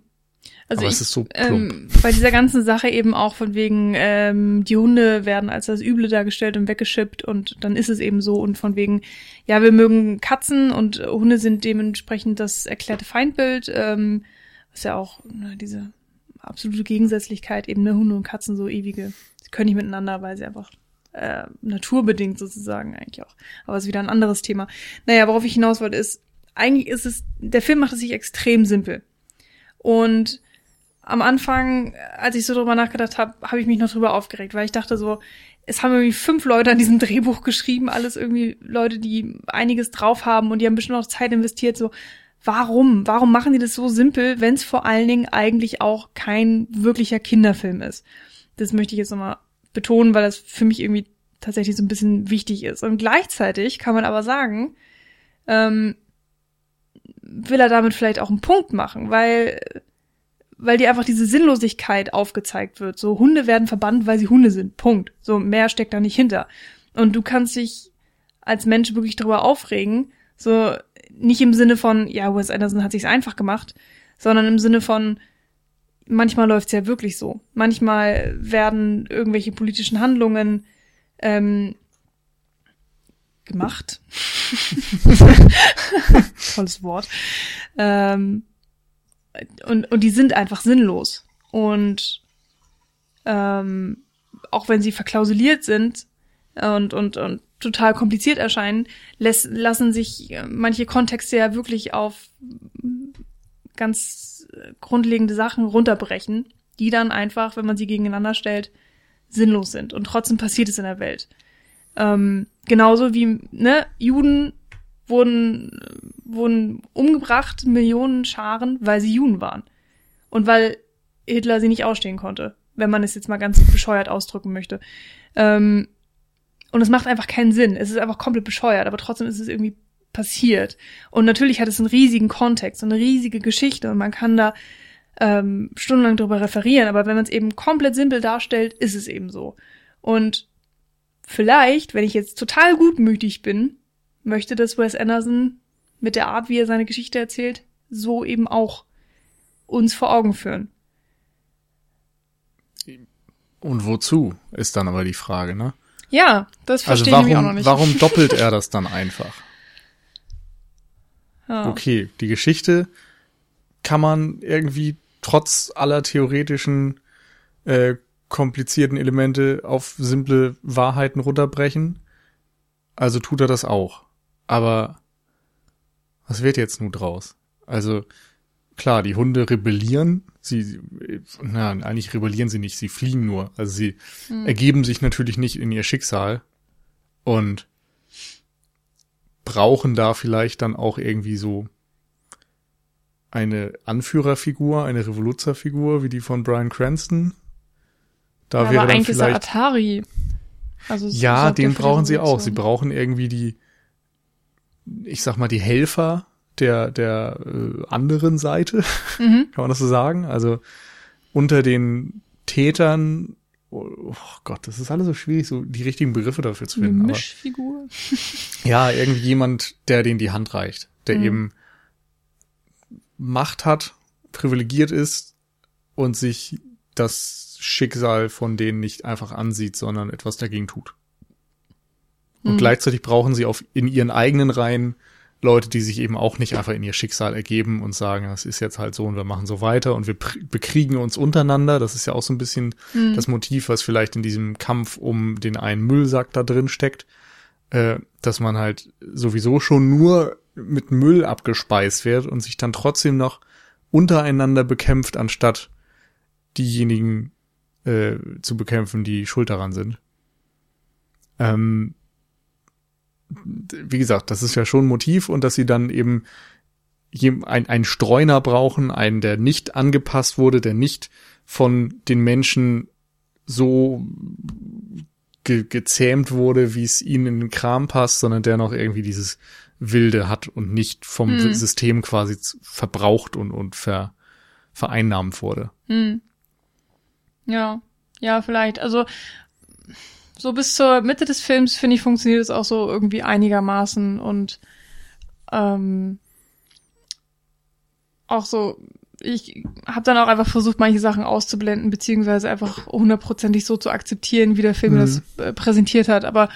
Also Aber ich, es ist so ähm, bei dieser ganzen Sache eben auch von wegen, ähm, die Hunde werden als das Üble dargestellt und weggeschippt und dann ist es eben so und von wegen, ja, wir mögen Katzen und Hunde sind dementsprechend das erklärte Feindbild, ähm, was ja auch ne, diese absolute Gegensätzlichkeit eben, ne, Hunde und Katzen so ewige, sie können nicht miteinander, weil sie einfach äh, naturbedingt sozusagen eigentlich auch. Aber es ist wieder ein anderes Thema. Naja, worauf ich hinaus wollte, ist, eigentlich ist es, der Film macht es sich extrem simpel. Und am Anfang, als ich so drüber nachgedacht habe, habe ich mich noch drüber aufgeregt, weil ich dachte so, es haben irgendwie fünf Leute an diesem Drehbuch geschrieben, alles irgendwie Leute, die einiges drauf haben und die haben bestimmt auch Zeit investiert, so, warum? Warum machen die das so simpel, wenn es vor allen Dingen eigentlich auch kein wirklicher Kinderfilm ist? Das möchte ich jetzt nochmal betonen, weil das für mich irgendwie tatsächlich so ein bisschen wichtig ist. Und gleichzeitig kann man aber sagen, ähm, will er damit vielleicht auch einen Punkt machen, weil weil dir einfach diese Sinnlosigkeit aufgezeigt wird. So Hunde werden verbannt, weil sie Hunde sind. Punkt. So mehr steckt da nicht hinter. Und du kannst dich als Mensch wirklich darüber aufregen, so nicht im Sinne von ja, Wes Anderson hat sich's einfach gemacht, sondern im Sinne von manchmal läuft's ja wirklich so. Manchmal werden irgendwelche politischen Handlungen ähm, gemacht. Tolles Wort. Ähm, und, und die sind einfach sinnlos. Und ähm, auch wenn sie verklausuliert sind und, und, und total kompliziert erscheinen, lässt, lassen sich manche Kontexte ja wirklich auf ganz grundlegende Sachen runterbrechen, die dann einfach, wenn man sie gegeneinander stellt, sinnlos sind. Und trotzdem passiert es in der Welt. Ähm, genauso wie, ne, Juden wurden, wurden umgebracht, Millionen Scharen, weil sie Juden waren. Und weil Hitler sie nicht ausstehen konnte, wenn man es jetzt mal ganz bescheuert ausdrücken möchte. Ähm, und es macht einfach keinen Sinn. Es ist einfach komplett bescheuert, aber trotzdem ist es irgendwie passiert. Und natürlich hat es einen riesigen Kontext eine riesige Geschichte und man kann da ähm, stundenlang drüber referieren, aber wenn man es eben komplett simpel darstellt, ist es eben so. Und vielleicht, wenn ich jetzt total gutmütig bin, möchte das Wes Anderson mit der Art, wie er seine Geschichte erzählt, so eben auch uns vor Augen führen. Und wozu, ist dann aber die Frage, ne? Ja, das verstehe also warum, ich auch noch nicht. Warum doppelt er das dann einfach? Ja. Okay, die Geschichte kann man irgendwie trotz aller theoretischen äh, komplizierten Elemente auf simple Wahrheiten runterbrechen. Also tut er das auch. Aber was wird jetzt nun draus? Also klar, die Hunde rebellieren. Sie, na, eigentlich rebellieren sie nicht, sie fliehen nur. Also sie mhm. ergeben sich natürlich nicht in ihr Schicksal und brauchen da vielleicht dann auch irgendwie so eine Anführerfigur, eine Revoluzerfigur wie die von Brian Cranston, da ja, wäre aber eigentlich vielleicht, ist Atari. Also ja, den brauchen sie auch. Sie brauchen irgendwie die, ich sag mal, die Helfer der, der äh, anderen Seite. Mhm. Kann man das so sagen? Also unter den Tätern, oh, oh, Gott, das ist alles so schwierig, so die richtigen Begriffe dafür zu finden. Eine Mischfigur. Aber, ja, irgendwie jemand, der denen die Hand reicht, der mhm. eben Macht hat, privilegiert ist und sich das Schicksal von denen nicht einfach ansieht, sondern etwas dagegen tut. Und mhm. gleichzeitig brauchen sie auf, in ihren eigenen Reihen Leute, die sich eben auch nicht einfach in ihr Schicksal ergeben und sagen, das ist jetzt halt so und wir machen so weiter und wir bekriegen uns untereinander. Das ist ja auch so ein bisschen mhm. das Motiv, was vielleicht in diesem Kampf um den einen Müllsack da drin steckt, äh, dass man halt sowieso schon nur mit Müll abgespeist wird und sich dann trotzdem noch untereinander bekämpft, anstatt diejenigen äh, zu bekämpfen, die schuld daran sind. Ähm, wie gesagt, das ist ja schon ein Motiv und dass sie dann eben ein, einen Streuner brauchen, einen, der nicht angepasst wurde, der nicht von den Menschen so ge gezähmt wurde, wie es ihnen in den Kram passt, sondern der noch irgendwie dieses Wilde hat und nicht vom hm. System quasi verbraucht und, und ver, vereinnahmt wurde. Hm. Ja, ja, vielleicht. Also so bis zur Mitte des Films, finde ich, funktioniert es auch so irgendwie einigermaßen und ähm, auch so, ich habe dann auch einfach versucht, manche Sachen auszublenden, beziehungsweise einfach hundertprozentig so zu akzeptieren, wie der Film mhm. das äh, präsentiert hat. Aber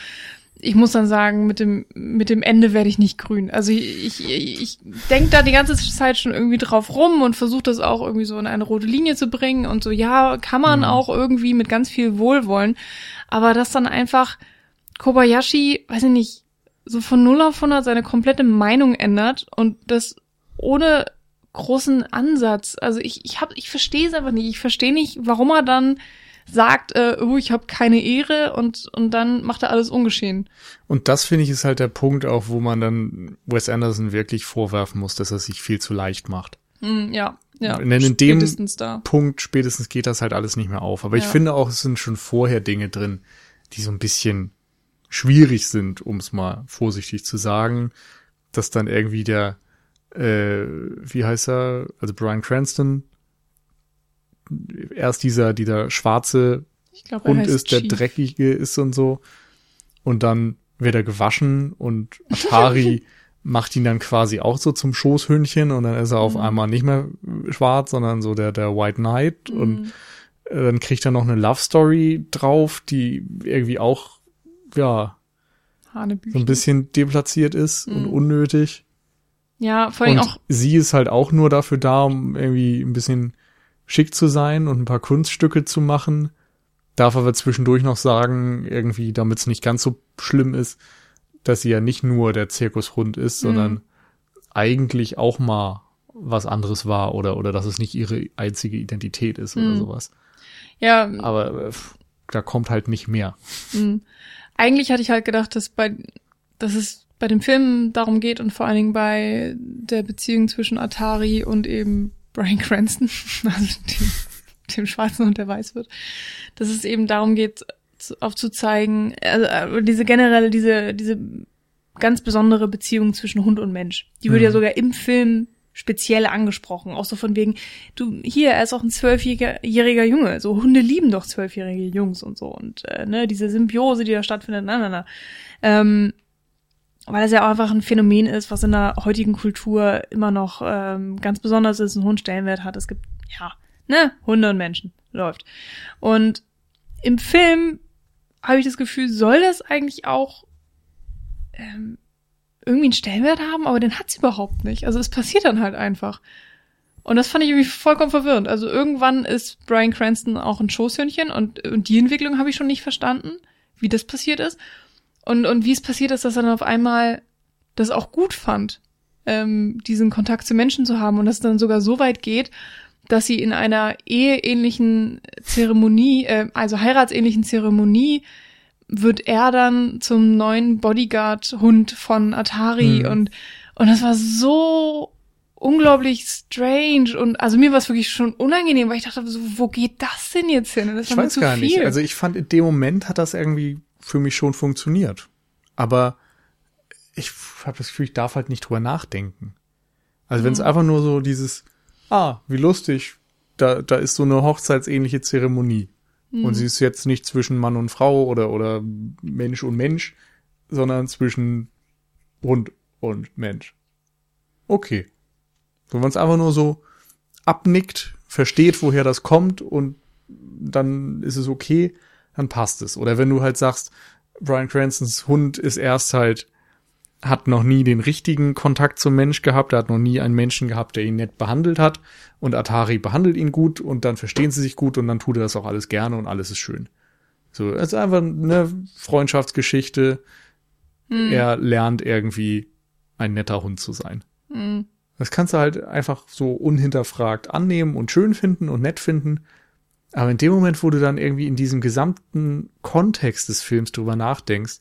ich muss dann sagen, mit dem, mit dem Ende werde ich nicht grün. Also ich, ich, ich denke da die ganze Zeit schon irgendwie drauf rum und versuche das auch irgendwie so in eine rote Linie zu bringen und so, ja, kann man mhm. auch irgendwie mit ganz viel Wohlwollen. Aber dass dann einfach Kobayashi, weiß ich nicht, so von 0 auf 100 seine komplette Meinung ändert und das ohne großen Ansatz. Also ich, ich hab, ich verstehe es einfach nicht. Ich verstehe nicht, warum er dann sagt, äh, oh, ich habe keine Ehre und und dann macht er alles ungeschehen. Und das finde ich ist halt der Punkt auch, wo man dann Wes Anderson wirklich vorwerfen muss, dass er sich viel zu leicht macht. Mm, ja, ja. Denn in dem da. Punkt spätestens geht das halt alles nicht mehr auf. Aber ja. ich finde auch, es sind schon vorher Dinge drin, die so ein bisschen schwierig sind, um es mal vorsichtig zu sagen, dass dann irgendwie der äh, wie heißt er, also Brian Cranston, erst dieser, dieser schwarze glaub, Hund ist, der Chief. dreckige ist und so. Und dann wird er gewaschen und Atari macht ihn dann quasi auch so zum Schoßhündchen und dann ist er auf mhm. einmal nicht mehr schwarz, sondern so der, der White Knight mhm. und äh, dann kriegt er noch eine Love Story drauf, die irgendwie auch, ja, so ein bisschen deplatziert ist mhm. und unnötig. Ja, vor allem auch. Sie ist halt auch nur dafür da, um irgendwie ein bisschen schick zu sein und ein paar Kunststücke zu machen. Darf aber zwischendurch noch sagen, irgendwie, damit es nicht ganz so schlimm ist, dass sie ja nicht nur der Zirkushund ist, mhm. sondern eigentlich auch mal was anderes war oder, oder dass es nicht ihre einzige Identität ist mhm. oder sowas. Ja. Aber äh, da kommt halt nicht mehr. Mhm. Eigentlich hatte ich halt gedacht, dass bei, dass es bei dem Film darum geht und vor allen Dingen bei der Beziehung zwischen Atari und eben Brian Cranston, also dem, dem Schwarzen und der weiß wird, dass es eben darum geht, aufzuzeigen, also äh, diese generelle, diese, diese ganz besondere Beziehung zwischen Hund und Mensch. Die wird mhm. ja sogar im Film speziell angesprochen. Auch so von wegen, du, hier, er ist auch ein zwölfjähriger Junge. So Hunde lieben doch zwölfjährige Jungs und so. Und äh, ne, diese Symbiose, die da stattfindet, na, na, na. Ähm, weil es ja auch einfach ein Phänomen ist, was in der heutigen Kultur immer noch ähm, ganz besonders ist, einen hohen Stellenwert hat. Es gibt, ja, ne, Hunde und Menschen. Läuft. Und im Film habe ich das Gefühl, soll das eigentlich auch ähm, irgendwie einen Stellenwert haben, aber den hat's überhaupt nicht. Also es passiert dann halt einfach. Und das fand ich irgendwie vollkommen verwirrend. Also irgendwann ist Brian Cranston auch ein Schoßhündchen und, und die Entwicklung habe ich schon nicht verstanden, wie das passiert ist. Und, und wie es passiert ist, dass er dann auf einmal das auch gut fand, ähm, diesen Kontakt zu Menschen zu haben und dass es dann sogar so weit geht, dass sie in einer eheähnlichen Zeremonie, äh, also heiratsähnlichen Zeremonie, wird er dann zum neuen Bodyguard-Hund von Atari mhm. und und das war so unglaublich strange und also mir war es wirklich schon unangenehm, weil ich dachte so, wo geht das denn jetzt hin? Das ich weiß gar viel. nicht. Also ich fand in dem Moment hat das irgendwie für mich schon funktioniert. Aber ich habe das Gefühl, ich darf halt nicht drüber nachdenken. Also wenn es mhm. einfach nur so dieses, ah, wie lustig, da, da ist so eine hochzeitsähnliche Zeremonie. Mhm. Und sie ist jetzt nicht zwischen Mann und Frau oder, oder Mensch und Mensch, sondern zwischen Hund und Mensch. Okay. Wenn man es einfach nur so abnickt, versteht, woher das kommt und dann ist es okay, dann passt es. Oder wenn du halt sagst, Brian Cranstons Hund ist erst halt, hat noch nie den richtigen Kontakt zum Mensch gehabt, er hat noch nie einen Menschen gehabt, der ihn nett behandelt hat und Atari behandelt ihn gut und dann verstehen sie sich gut und dann tut er das auch alles gerne und alles ist schön. So, es ist einfach eine Freundschaftsgeschichte. Hm. Er lernt irgendwie ein netter Hund zu sein. Hm. Das kannst du halt einfach so unhinterfragt annehmen und schön finden und nett finden. Aber in dem Moment, wo du dann irgendwie in diesem gesamten Kontext des Films drüber nachdenkst,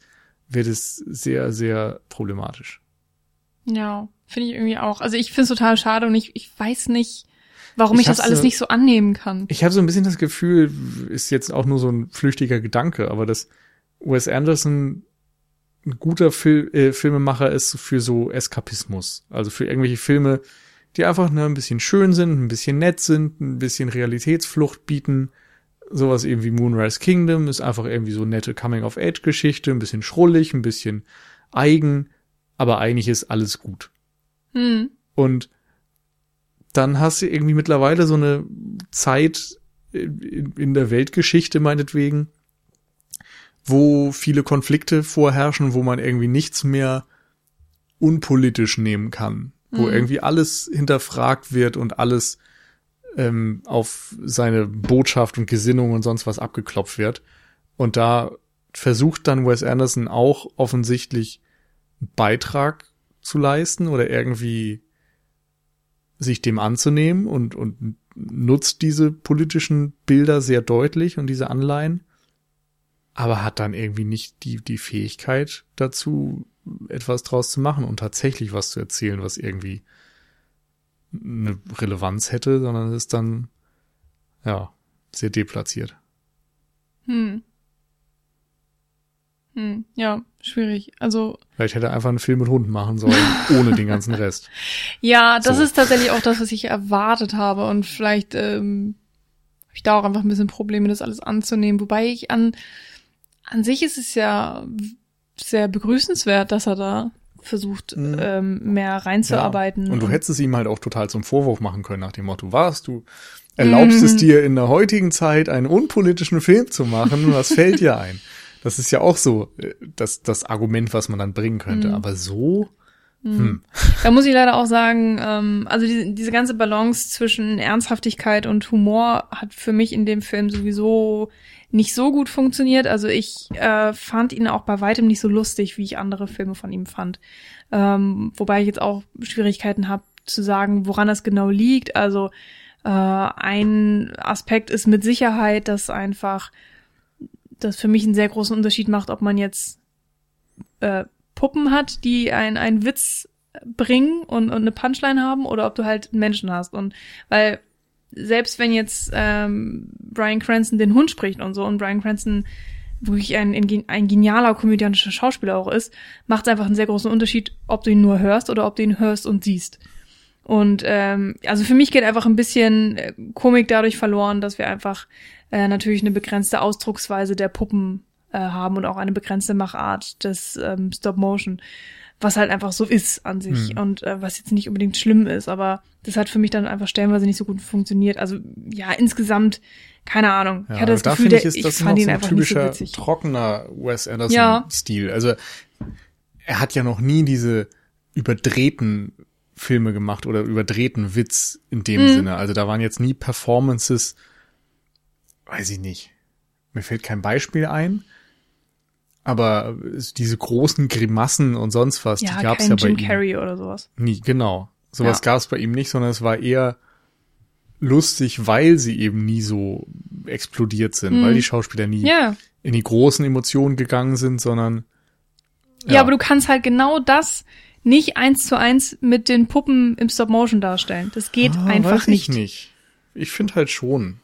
wird es sehr, sehr problematisch. Ja, finde ich irgendwie auch. Also ich finde es total schade und ich, ich weiß nicht, warum ich, ich das alles so, nicht so annehmen kann. Ich habe so ein bisschen das Gefühl, ist jetzt auch nur so ein flüchtiger Gedanke, aber dass Wes Anderson ein guter Fil äh, Filmemacher ist für so Eskapismus. Also für irgendwelche Filme, die einfach ne, ein bisschen schön sind, ein bisschen nett sind, ein bisschen Realitätsflucht bieten. Sowas eben wie Moonrise Kingdom ist einfach irgendwie so nette Coming-of-Age-Geschichte, ein bisschen schrullig, ein bisschen eigen, aber eigentlich ist alles gut. Hm. Und dann hast du irgendwie mittlerweile so eine Zeit in, in der Weltgeschichte meinetwegen, wo viele Konflikte vorherrschen, wo man irgendwie nichts mehr unpolitisch nehmen kann, wo mhm. irgendwie alles hinterfragt wird und alles ähm, auf seine Botschaft und Gesinnung und sonst was abgeklopft wird. Und da versucht dann Wes Anderson auch offensichtlich einen Beitrag zu leisten oder irgendwie sich dem anzunehmen und, und nutzt diese politischen Bilder sehr deutlich und diese Anleihen aber hat dann irgendwie nicht die, die Fähigkeit dazu, etwas draus zu machen und tatsächlich was zu erzählen, was irgendwie eine Relevanz hätte, sondern es ist dann, ja, sehr deplatziert. Hm. Hm, ja, schwierig. Also. Vielleicht hätte er einfach einen Film mit Hunden machen sollen, ohne den ganzen Rest. Ja, das so. ist tatsächlich auch das, was ich erwartet habe. Und vielleicht ähm, habe ich da auch einfach ein bisschen Probleme, das alles anzunehmen. Wobei ich an an sich ist es ja sehr begrüßenswert, dass er da versucht, mhm. ähm, mehr reinzuarbeiten. Ja. Und du hättest es ihm halt auch total zum Vorwurf machen können, nach dem Motto, warst du erlaubst mhm. es dir in der heutigen Zeit einen unpolitischen Film zu machen, was fällt dir ein? Das ist ja auch so äh, das, das Argument, was man dann bringen könnte. Mhm. Aber so, mhm. hm. Da muss ich leider auch sagen, ähm, also die, diese ganze Balance zwischen Ernsthaftigkeit und Humor hat für mich in dem Film sowieso nicht so gut funktioniert. Also ich äh, fand ihn auch bei weitem nicht so lustig, wie ich andere Filme von ihm fand. Ähm, wobei ich jetzt auch Schwierigkeiten habe zu sagen, woran das genau liegt. Also äh, ein Aspekt ist mit Sicherheit, dass einfach das für mich einen sehr großen Unterschied macht, ob man jetzt äh, Puppen hat, die ein, einen Witz bringen und, und eine Punchline haben oder ob du halt Menschen hast. Und weil selbst wenn jetzt ähm, Brian Cranston den Hund spricht und so und Brian Cranston wirklich ein, ein genialer komödiantischer Schauspieler auch ist, macht es einfach einen sehr großen Unterschied, ob du ihn nur hörst oder ob du ihn hörst und siehst. Und ähm, also für mich geht einfach ein bisschen äh, Komik dadurch verloren, dass wir einfach äh, natürlich eine begrenzte Ausdrucksweise der Puppen äh, haben und auch eine begrenzte Machart des ähm, Stop Motion was halt einfach so ist an sich hm. und äh, was jetzt nicht unbedingt schlimm ist, aber das hat für mich dann einfach stellenweise nicht so gut funktioniert. Also ja, insgesamt keine Ahnung. Ja, ich hatte das Gefühl, ich, ist, ich das fand ihn so ein einfach typischer, nicht so witzig. trockener Wes Anderson-Stil. Ja. Also er hat ja noch nie diese überdrehten Filme gemacht oder überdrehten Witz in dem mhm. Sinne. Also da waren jetzt nie Performances, weiß ich nicht. Mir fällt kein Beispiel ein. Aber diese großen Grimassen und sonst was, ja, die gab's ja bei Jim ihm. Carrey oder sowas. Nie, genau. Sowas ja. gab's bei ihm nicht, sondern es war eher lustig, weil sie eben nie so explodiert sind, mhm. weil die Schauspieler nie ja. in die großen Emotionen gegangen sind, sondern ja. ja, aber du kannst halt genau das nicht eins zu eins mit den Puppen im Stop Motion darstellen. Das geht ah, einfach weiß nicht. Ich nicht. Ich finde halt schon.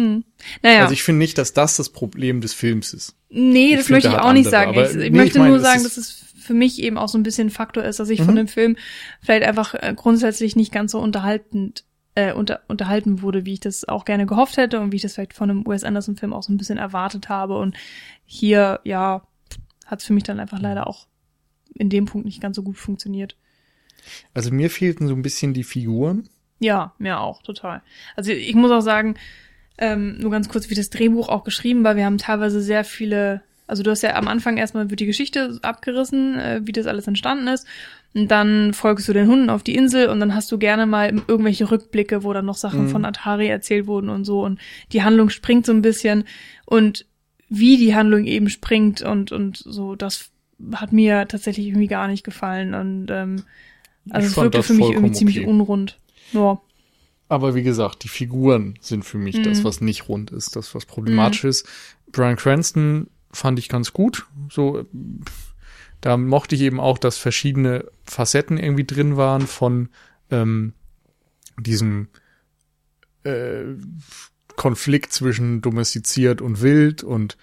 Hm. Naja. Also ich finde nicht, dass das das Problem des Films ist. Nee, ich das möchte ich auch nicht sagen. Ich, nee, möchte ich meine, nur sagen, dass es für mich eben auch so ein bisschen ein Faktor ist, dass ich mhm. von dem Film vielleicht einfach äh, grundsätzlich nicht ganz so unterhaltend äh, unter, unterhalten wurde, wie ich das auch gerne gehofft hätte und wie ich das vielleicht von einem Wes Anderson Film auch so ein bisschen erwartet habe. Und hier, ja, hat es für mich dann einfach leider auch in dem Punkt nicht ganz so gut funktioniert. Also mir fehlten so ein bisschen die Figuren. Ja, mir auch, total. Also ich muss auch sagen, ähm, nur ganz kurz, wie das Drehbuch auch geschrieben war. Wir haben teilweise sehr viele, also du hast ja am Anfang erstmal wird die Geschichte abgerissen, äh, wie das alles entstanden ist. Und dann folgst du den Hunden auf die Insel und dann hast du gerne mal irgendwelche Rückblicke, wo dann noch Sachen mhm. von Atari erzählt wurden und so. Und die Handlung springt so ein bisschen. Und wie die Handlung eben springt und, und so, das hat mir tatsächlich irgendwie gar nicht gefallen. Und ähm, also es wirkte für mich irgendwie okay. ziemlich unrund. Ja. Aber wie gesagt, die Figuren sind für mich mhm. das, was nicht rund ist, das, was problematisch mhm. ist. Brian Cranston fand ich ganz gut. So, da mochte ich eben auch, dass verschiedene Facetten irgendwie drin waren von ähm, diesem äh, Konflikt zwischen domestiziert und wild und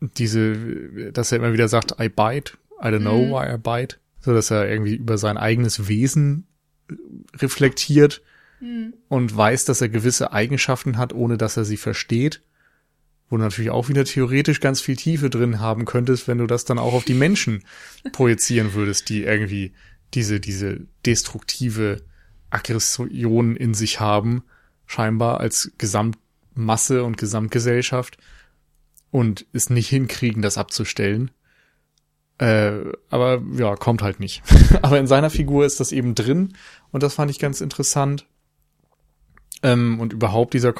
diese, dass er immer wieder sagt, I bite, I don't know mhm. why I bite, so dass er irgendwie über sein eigenes Wesen reflektiert mhm. und weiß, dass er gewisse Eigenschaften hat, ohne dass er sie versteht. Wo du natürlich auch wieder theoretisch ganz viel Tiefe drin haben könntest, wenn du das dann auch auf die Menschen projizieren würdest, die irgendwie diese, diese destruktive Aggression in sich haben, scheinbar als Gesamtmasse und Gesamtgesellschaft und es nicht hinkriegen, das abzustellen. Äh, aber ja, kommt halt nicht. aber in seiner Figur ist das eben drin und das fand ich ganz interessant. Ähm, und überhaupt dieser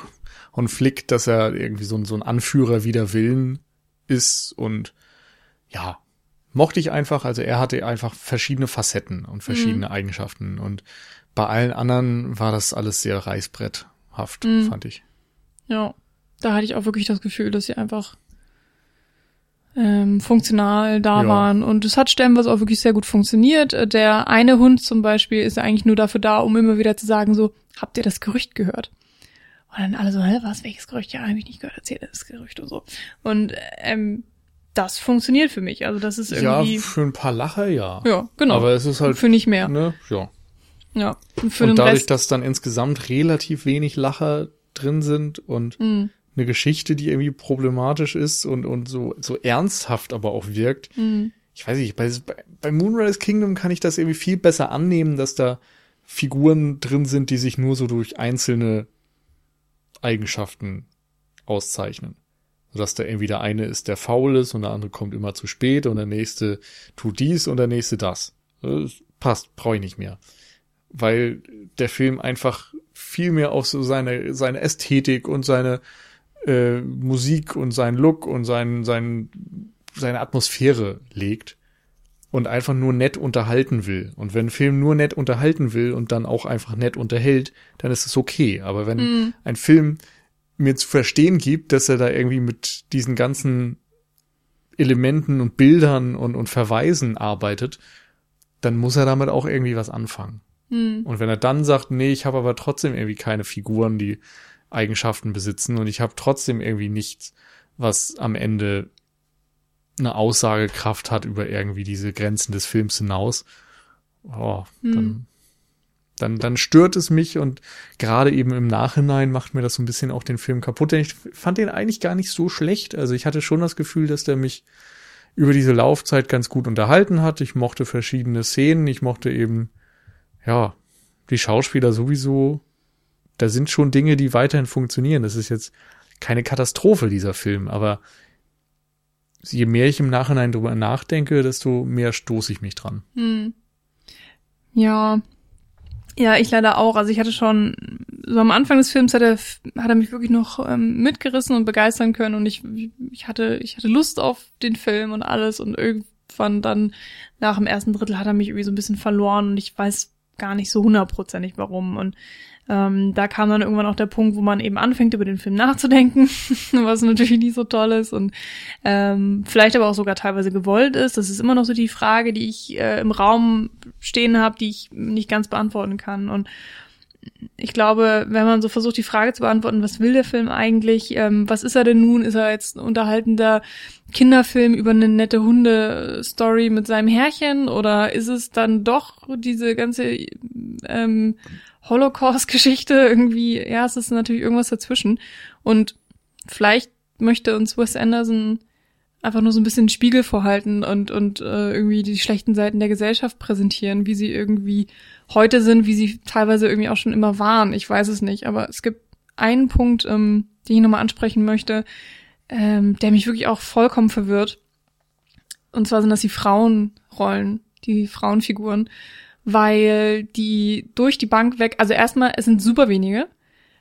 Konflikt, dass er irgendwie so, ein so ein Anführer wider Willen ist und ja, mochte ich einfach. Also er hatte einfach verschiedene Facetten und verschiedene mhm. Eigenschaften und bei allen anderen war das alles sehr reißbretthaft, mhm. fand ich. Ja, da hatte ich auch wirklich das Gefühl, dass sie einfach ähm, funktional da ja. waren. Und es hat stellenweise auch wirklich sehr gut funktioniert. Äh, der eine Hund zum Beispiel ist eigentlich nur dafür da, um immer wieder zu sagen, so, habt ihr das Gerücht gehört? Und dann alle so, hä, was, welches Gerücht? Ja, habe ich nicht gehört, erzähl das Gerücht und so. Und ähm, das funktioniert für mich. Also das ist irgendwie. Ja, für ein paar Lacher ja. Ja, genau. Aber es ist halt. Für nicht mehr. Ne, ja. Ja. Und, für und dadurch, Rest dass dann insgesamt relativ wenig Lacher drin sind und mhm eine Geschichte, die irgendwie problematisch ist und, und so, so ernsthaft aber auch wirkt. Mhm. Ich weiß nicht, bei, bei Moonrise Kingdom kann ich das irgendwie viel besser annehmen, dass da Figuren drin sind, die sich nur so durch einzelne Eigenschaften auszeichnen. Dass da irgendwie der eine ist, der faul ist und der andere kommt immer zu spät und der nächste tut dies und der nächste das. das passt, brauche ich nicht mehr. Weil der Film einfach viel mehr auf so seine, seine Ästhetik und seine äh, Musik und seinen Look und sein, sein, seine Atmosphäre legt und einfach nur nett unterhalten will. Und wenn ein Film nur nett unterhalten will und dann auch einfach nett unterhält, dann ist es okay. Aber wenn mm. ein Film mir zu verstehen gibt, dass er da irgendwie mit diesen ganzen Elementen und Bildern und, und Verweisen arbeitet, dann muss er damit auch irgendwie was anfangen. Mm. Und wenn er dann sagt, nee, ich habe aber trotzdem irgendwie keine Figuren, die Eigenschaften besitzen und ich habe trotzdem irgendwie nichts, was am Ende eine Aussagekraft hat über irgendwie diese Grenzen des Films hinaus. Oh, hm. dann, dann, dann stört es mich und gerade eben im Nachhinein macht mir das so ein bisschen auch den Film kaputt. Denn ich fand den eigentlich gar nicht so schlecht. Also ich hatte schon das Gefühl, dass der mich über diese Laufzeit ganz gut unterhalten hat. Ich mochte verschiedene Szenen. Ich mochte eben, ja, die Schauspieler sowieso da sind schon Dinge, die weiterhin funktionieren. Das ist jetzt keine Katastrophe, dieser Film, aber je mehr ich im Nachhinein drüber nachdenke, desto mehr stoße ich mich dran. Hm. Ja. Ja, ich leider auch. Also ich hatte schon, so am Anfang des Films hat er, hat er mich wirklich noch ähm, mitgerissen und begeistern können und ich, ich hatte, ich hatte Lust auf den Film und alles und irgendwann dann nach dem ersten Drittel hat er mich irgendwie so ein bisschen verloren und ich weiß gar nicht so hundertprozentig warum und ähm, da kam dann irgendwann auch der Punkt, wo man eben anfängt, über den Film nachzudenken, was natürlich nicht so toll ist und ähm, vielleicht aber auch sogar teilweise gewollt ist. Das ist immer noch so die Frage, die ich äh, im Raum stehen habe, die ich nicht ganz beantworten kann. Und ich glaube, wenn man so versucht, die Frage zu beantworten, was will der Film eigentlich, ähm, was ist er denn nun? Ist er jetzt ein unterhaltender Kinderfilm über eine nette Hunde-Story mit seinem Herrchen oder ist es dann doch diese ganze ähm, Holocaust-Geschichte irgendwie, ja, es ist natürlich irgendwas dazwischen. Und vielleicht möchte uns Wes Anderson einfach nur so ein bisschen Spiegel vorhalten und, und äh, irgendwie die schlechten Seiten der Gesellschaft präsentieren, wie sie irgendwie heute sind, wie sie teilweise irgendwie auch schon immer waren. Ich weiß es nicht. Aber es gibt einen Punkt, ähm, den ich nochmal ansprechen möchte, ähm, der mich wirklich auch vollkommen verwirrt. Und zwar sind das die Frauenrollen, die Frauenfiguren weil die durch die Bank weg, also erstmal, es sind super wenige.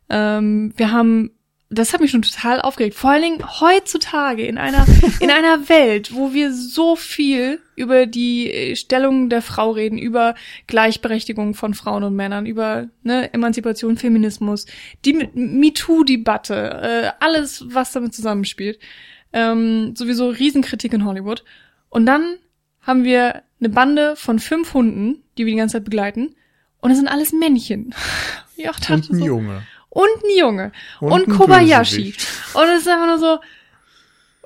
Ähm, wir haben, das hat mich schon total aufgeregt. Vor allen Dingen heutzutage in einer, in einer Welt, wo wir so viel über die Stellung der Frau reden, über Gleichberechtigung von Frauen und Männern, über ne, Emanzipation, Feminismus, die MeToo-Debatte, äh, alles, was damit zusammenspielt. Ähm, sowieso Riesenkritik in Hollywood. Und dann haben wir eine Bande von fünf Hunden, die wir die ganze Zeit begleiten. Und das sind alles Männchen. Ja, und ein so. Junge. Und ein Junge. Und, und Kobayashi. Und es ist einfach nur so,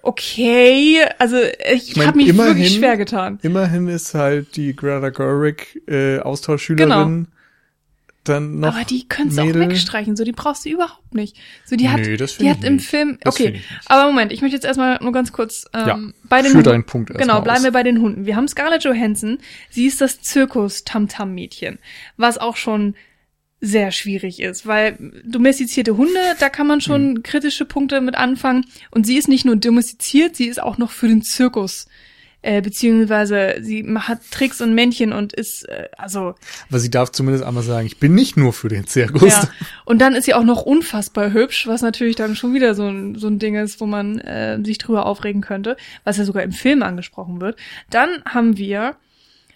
okay, also ich, ich mein, habe mich immerhin, wirklich schwer getan. Immerhin ist halt die Greta Gerwig äh, Austauschschülerin genau. Dann noch Aber die können auch wegstreichen, so die brauchst du überhaupt nicht. So die hat nee, das die hat im nicht. Film Okay, aber Moment, ich möchte jetzt erstmal nur ganz kurz ähm, ja, bei den für deinen Punkt Genau, bleiben aus. wir bei den Hunden. Wir haben Scarlett Johansson, sie ist das Zirkus Tamtam Mädchen, was auch schon sehr schwierig ist, weil domestizierte Hunde, da kann man schon mhm. kritische Punkte mit anfangen. Und sie ist nicht nur domestiziert, sie ist auch noch für den Zirkus. Äh, beziehungsweise sie hat Tricks und Männchen und ist, äh, also. Aber sie darf zumindest einmal sagen, ich bin nicht nur für den Zirkus. Ja. Und dann ist sie auch noch unfassbar hübsch, was natürlich dann schon wieder so ein, so ein Ding ist, wo man äh, sich drüber aufregen könnte, was ja sogar im Film angesprochen wird. Dann haben wir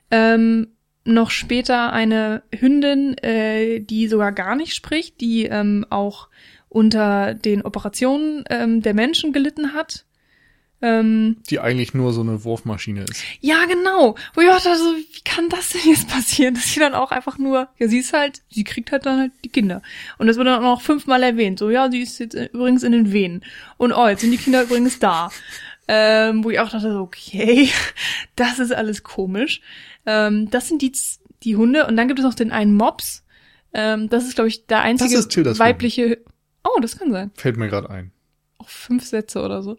ähm, noch später eine Hündin, äh, die sogar gar nicht spricht, die ähm, auch unter den Operationen ähm, der Menschen gelitten hat. Ähm, die eigentlich nur so eine Wurfmaschine ist. Ja, genau. Wo ich dachte, so, wie kann das denn jetzt passieren? Dass sie dann auch einfach nur, ja, sie ist halt, sie kriegt halt dann halt die Kinder. Und das wird dann auch noch fünfmal erwähnt. So, ja, sie ist jetzt übrigens in den Venen. Und oh, jetzt sind die Kinder übrigens da. Ähm, wo ich auch dachte, so, okay, das ist alles komisch. Ähm, das sind die, die Hunde. Und dann gibt es noch den einen Mops. Ähm, das ist, glaube ich, der einzige weibliche. Oh, das kann sein. Fällt mir gerade ein. Auch fünf Sätze oder so.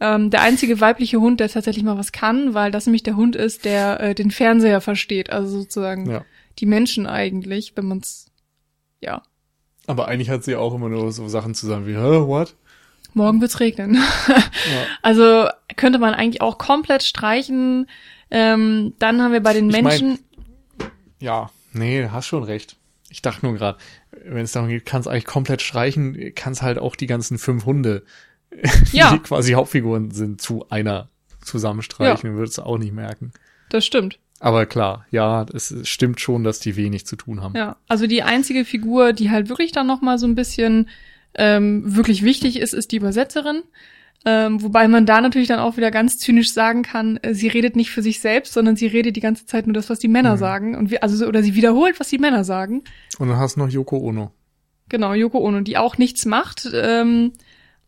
Ähm, der einzige weibliche Hund, der tatsächlich mal was kann, weil das nämlich der Hund ist, der äh, den Fernseher versteht. Also sozusagen ja. die Menschen eigentlich, wenn man's ja. Aber eigentlich hat sie auch immer nur so Sachen zusammen wie, Hä, what? Morgen wird's regnen. ja. Also könnte man eigentlich auch komplett streichen. Ähm, dann haben wir bei den Menschen. mein, ja, nee, hast schon recht. Ich dachte nur gerade, wenn es darum geht, kannst eigentlich komplett streichen, kannst halt auch die ganzen fünf Hunde, ja. die quasi Hauptfiguren sind, zu einer zusammenstreichen, ja. würdest du auch nicht merken. Das stimmt. Aber klar, ja, es stimmt schon, dass die wenig zu tun haben. Ja, also die einzige Figur, die halt wirklich dann noch mal so ein bisschen ähm, wirklich wichtig ist, ist die Übersetzerin. Ähm, wobei man da natürlich dann auch wieder ganz zynisch sagen kann, äh, sie redet nicht für sich selbst, sondern sie redet die ganze Zeit nur das, was die Männer mhm. sagen. Und wir, also, oder sie wiederholt, was die Männer sagen. Und dann hast du noch Yoko Ono. Genau, Yoko Ono, die auch nichts macht, ähm,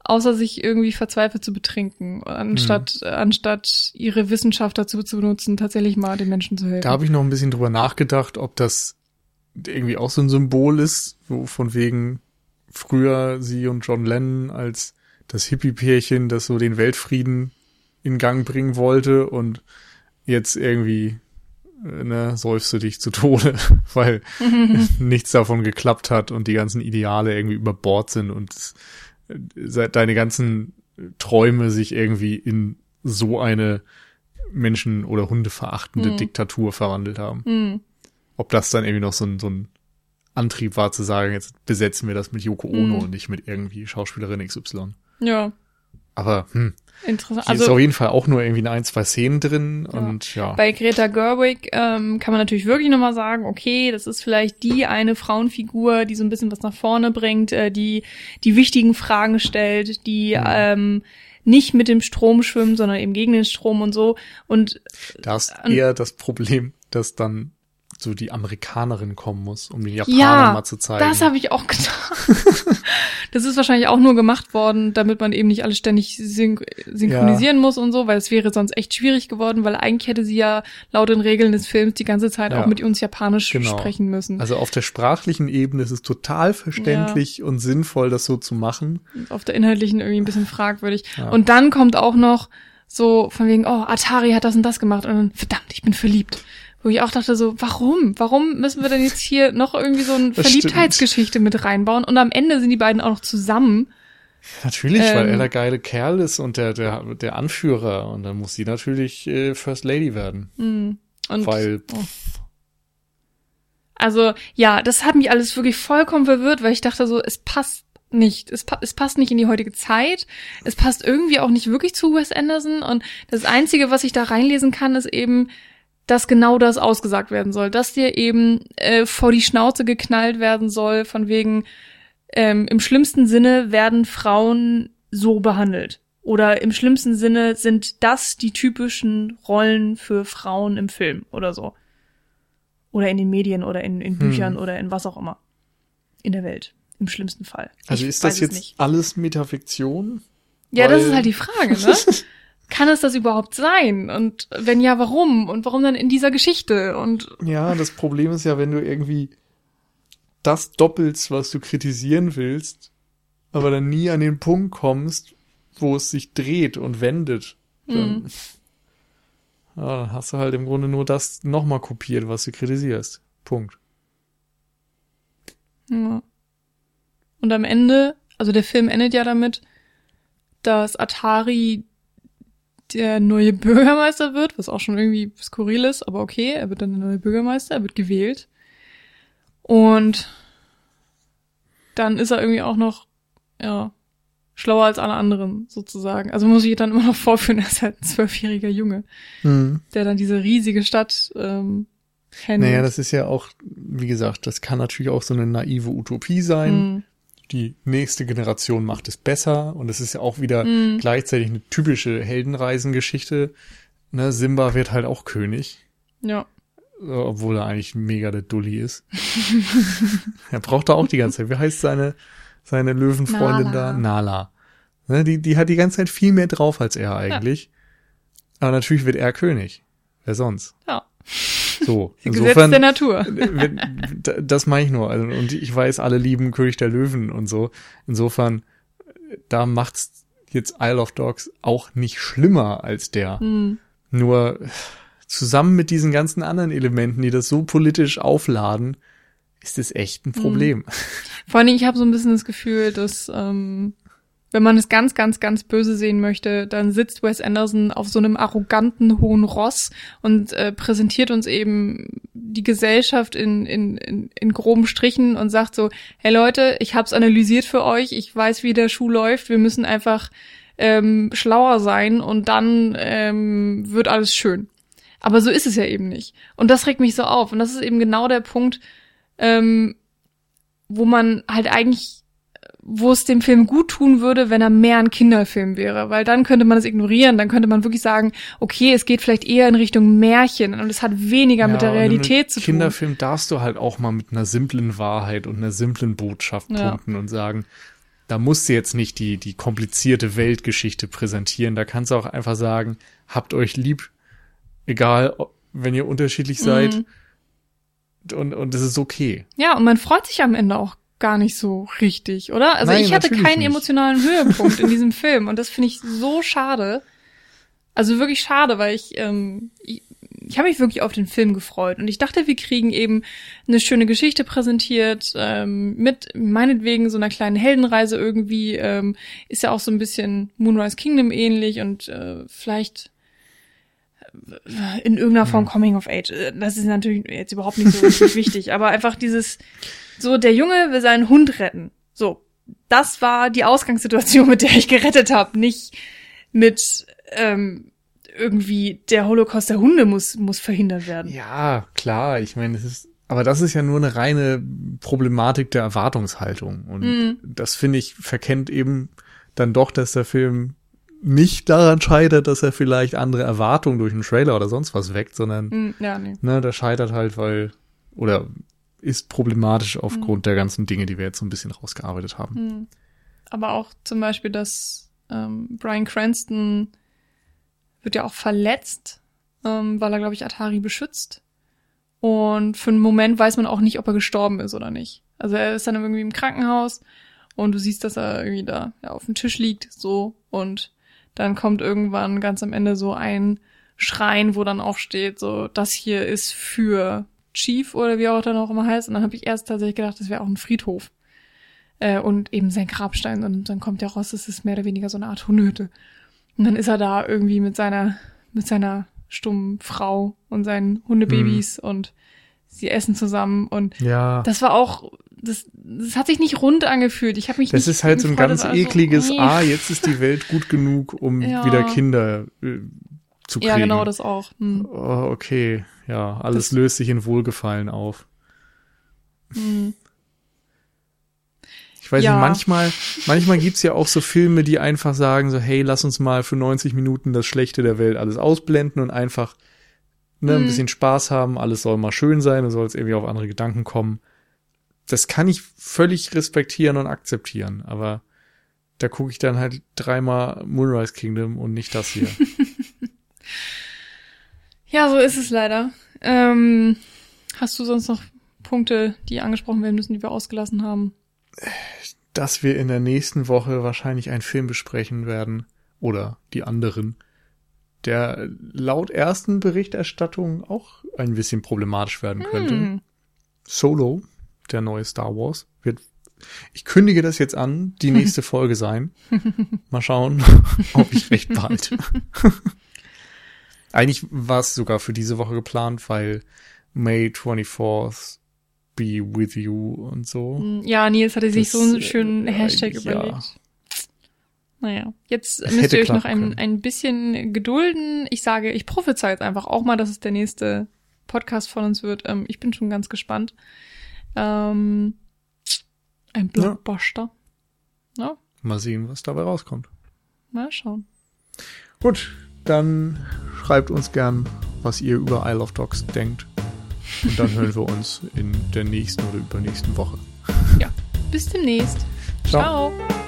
außer sich irgendwie verzweifelt zu betrinken, anstatt, mhm. anstatt ihre Wissenschaft dazu zu benutzen, tatsächlich mal den Menschen zu helfen. Da habe ich noch ein bisschen drüber nachgedacht, ob das irgendwie auch so ein Symbol ist, wo von wegen früher sie und John Lennon als das Hippie-Pärchen, das so den Weltfrieden in Gang bringen wollte und jetzt irgendwie äh, ne, säufst du dich zu Tode, weil nichts davon geklappt hat und die ganzen Ideale irgendwie über Bord sind und äh, deine ganzen Träume sich irgendwie in so eine Menschen- oder Hunde verachtende mhm. Diktatur verwandelt haben. Mhm. Ob das dann irgendwie noch so ein, so ein Antrieb war zu sagen, jetzt besetzen wir das mit Yoko Ono mhm. und nicht mit irgendwie Schauspielerin XY. Ja. Aber hm, Interessant. Hier also, ist auf jeden Fall auch nur irgendwie ein, zwei Szenen drin ja. und ja. Bei Greta Gerwig ähm, kann man natürlich wirklich nochmal sagen, okay, das ist vielleicht die eine Frauenfigur, die so ein bisschen was nach vorne bringt, äh, die die wichtigen Fragen stellt, die mhm. ähm, nicht mit dem Strom schwimmt, sondern eben gegen den Strom und so. Und da ist eher das Problem, dass dann so die Amerikanerin kommen muss, um den Japanern ja, mal zu zeigen. Das habe ich auch gedacht. das ist wahrscheinlich auch nur gemacht worden, damit man eben nicht alles ständig syn synchronisieren ja. muss und so, weil es wäre sonst echt schwierig geworden, weil eigentlich hätte sie ja laut den Regeln des Films die ganze Zeit ja. auch mit uns Japanisch genau. sprechen müssen. Also auf der sprachlichen Ebene ist es total verständlich und sinnvoll, das so zu machen. Auf der inhaltlichen irgendwie ein bisschen fragwürdig. Und dann kommt auch noch so von wegen, oh, Atari hat das und das gemacht und dann, verdammt, ich bin verliebt. Wo ich auch dachte so, warum? Warum müssen wir denn jetzt hier noch irgendwie so eine Verliebtheitsgeschichte stimmt. mit reinbauen? Und am Ende sind die beiden auch noch zusammen. Natürlich, ähm, weil er der geile Kerl ist und der, der, der Anführer. Und dann muss sie natürlich äh, First Lady werden. Mhm. Und, weil. Oh. Also, ja, das hat mich alles wirklich vollkommen verwirrt, weil ich dachte so, es passt nicht. Es, pa es passt nicht in die heutige Zeit. Es passt irgendwie auch nicht wirklich zu Wes Anderson. Und das Einzige, was ich da reinlesen kann, ist eben, dass genau das ausgesagt werden soll, dass dir eben äh, vor die Schnauze geknallt werden soll, von wegen ähm, im schlimmsten Sinne werden Frauen so behandelt. Oder im schlimmsten Sinne sind das die typischen Rollen für Frauen im Film oder so. Oder in den Medien oder in, in Büchern Hm. oder in was auch immer. In der Welt. Im schlimmsten Fall. Also Ich ist das jetzt alles Metafiktion? Ja, das ist halt die Frage, ne? Kann es das überhaupt sein? Und wenn ja, warum? Und warum dann in dieser Geschichte? Und Ja, das Problem ist ja, wenn du irgendwie das doppelst, was du kritisieren willst, aber dann nie an den Punkt kommst, wo es sich dreht und wendet, dann, Mhm. ja, dann hast du halt im Grunde nur das nochmal kopiert, was du kritisierst. Punkt. Ja. Und am Ende, also der Film endet ja damit, dass Atari der neue Bürgermeister wird, was auch schon irgendwie skurril ist, aber okay, er wird dann der neue Bürgermeister, er wird gewählt. Und dann ist er irgendwie auch noch, ja, schlauer als alle anderen, sozusagen. Also muss ich dann immer noch vorführen, er ist halt ein zwölfjähriger Junge, der dann diese riesige Stadt ähm, handelt. Naja, das ist ja auch, wie gesagt, das kann natürlich auch so eine naive Utopie sein. Hm. Die nächste Generation macht es besser und es ist ja auch wieder Mhm. gleichzeitig eine typische Heldenreisengeschichte. Ne, Simba wird halt auch König. Ja. Äh, Obwohl er eigentlich mega der Dulli ist. er braucht da auch die ganze Zeit. Wie heißt seine, seine Löwenfreundin Nala. da? Nala. Ne, die, die hat die ganze Zeit viel mehr drauf als er eigentlich. Aber natürlich wird er König. Wer sonst? Ja. So. Gesetz der Insofern, Natur. das meine ich nur. Also, und ich weiß, alle lieben König der Löwen und so. Insofern, da macht's jetzt Isle of Dogs auch nicht schlimmer als der. Hm. Nur zusammen mit diesen ganzen anderen Elementen, die das so politisch aufladen, ist es echt ein Problem. Vor allen Dingen, ich habe so ein bisschen das Gefühl, dass ähm, wenn man es ganz, ganz, ganz böse sehen möchte, dann sitzt Wes Anderson auf so einem arroganten hohen Ross und äh, präsentiert uns eben die Gesellschaft in, in, in, in groben Strichen und sagt so, hey Leute, ich hab's analysiert für euch, ich weiß, wie der Schuh läuft, wir müssen einfach ähm, schlauer sein und dann ähm, wird alles schön. Aber so ist es ja eben nicht. Und das regt mich so auf. Und das ist eben genau der Punkt, ähm, wo man halt eigentlich, wo es dem Film gut tun würde, wenn er mehr ein Kinderfilm wäre, weil dann könnte man es ignorieren, dann könnte man wirklich sagen, okay, es geht vielleicht eher in Richtung Märchen und es hat weniger mit der Realität zu tun. Kinderfilm darfst du halt auch mal mit einer simplen Wahrheit und einer simplen Botschaft Ja. punkten und sagen, da musst du jetzt nicht die, die komplizierte Weltgeschichte präsentieren. Da kannst du auch einfach sagen, habt euch lieb, egal, wenn ihr unterschiedlich seid. Mhm. Und, und das ist okay. Ja, und man freut sich am Ende auch gar nicht so richtig, oder? Also Nein, ich hatte keinen nicht. emotionalen Höhepunkt in diesem Film und das finde ich so schade. Also wirklich schade, weil ich, ähm, ich, ich habe mich wirklich auf den Film gefreut und ich dachte, wir kriegen eben eine schöne Geschichte präsentiert ähm, mit meinetwegen so einer kleinen Heldenreise irgendwie. Ähm, ist ja auch so ein bisschen Moonrise Kingdom ähnlich und äh, vielleicht in irgendeiner Form Coming of Age. Äh, Das ist natürlich jetzt überhaupt nicht so richtig wichtig, aber einfach dieses, so der Junge will seinen Hund retten. So, das war die Ausgangssituation, mit der ich gerettet habe, nicht mit ähm, irgendwie der Holocaust der Hunde muss muss verhindert werden. Ja, klar. Ich meine, es ist, aber das ist ja nur eine reine Problematik der Erwartungshaltung. Und Mhm. das finde ich verkennt eben dann doch, dass der Film nicht daran scheitert, dass er vielleicht andere Erwartungen durch einen Trailer oder sonst was weckt, sondern Hm, ja, nee. ne, der scheitert halt, weil oder ist problematisch aufgrund der ganzen Dinge, die wir jetzt so ein bisschen rausgearbeitet haben. Hm. Aber auch zum Beispiel, dass ähm, Brian Cranston wird ja auch verletzt, ähm, weil er, glaube ich, Atari beschützt. Und für einen Moment weiß man auch nicht, ob er gestorben ist oder nicht. Also er ist dann irgendwie im Krankenhaus und du siehst, dass er irgendwie da ja, auf dem Tisch liegt, so. Und dann kommt irgendwann ganz am Ende so ein Schrein, wo dann auch steht, so, das hier ist für Chief oder wie auch dann auch immer heißt. Und dann habe ich erst tatsächlich gedacht, das wäre auch ein Friedhof äh, und eben sein Grabstein. Und dann kommt ja raus, das ist mehr oder weniger so eine Art Hundehütte. Und dann ist er da irgendwie mit seiner, mit seiner stummen Frau und seinen Hundebabys und sie essen zusammen. Und Ja. das war auch, das, das hat sich nicht rund angefühlt. Ich habe mich Das ist halt so ein ganz so, ekliges, nee. ah, jetzt ist die Welt gut genug, um Ja. wieder Kinder äh, zu kriegen. Ja, genau, das auch. Hm. Oh, okay, ja, alles Das- löst sich in Wohlgefallen auf. Hm. Ich weiß Ja. nicht, manchmal, manchmal gibt's ja auch so Filme, die einfach sagen so, hey, lass uns mal für 90 Minuten das Schlechte der Welt alles ausblenden und einfach ne, ein Mhm. bisschen Spaß haben, alles soll mal schön sein und soll jetzt irgendwie auf andere Gedanken kommen. Das kann ich völlig respektieren und akzeptieren, aber da gucke ich dann halt dreimal Moonrise Kingdom und nicht das hier. Ja, so ist es leider. Ähm, hast du sonst noch Punkte, die angesprochen werden müssen, die wir ausgelassen haben? dass wir in der nächsten Woche wahrscheinlich einen Film besprechen werden oder die anderen, der laut ersten Berichterstattung auch ein bisschen problematisch werden könnte. Hm. Solo, der neue Star Wars, wird ich kündige das jetzt an, die nächste Folge sein. Mal schauen, ob ich recht behalte. Eigentlich war es sogar für diese Woche geplant, weil May 24th be with you und so. Ja, Nils hatte sich Das, so einen schönen äh, Hashtag ja. überlegt. Naja, jetzt Es müsst ihr euch noch ein, können. ein bisschen gedulden. Ich sage, ich prophezei jetzt einfach auch mal, dass es der nächste Podcast von uns wird. Ähm, ich bin schon ganz gespannt. Ähm, ein Blockbuster. Ja. Mal sehen, was dabei rauskommt. mal schauen. Gut, dann schreibt uns gern, was ihr über Isle of Dogs denkt. Und dann hören wir uns in der nächsten oder übernächsten Woche. Bis demnächst. Ciao. Ciao.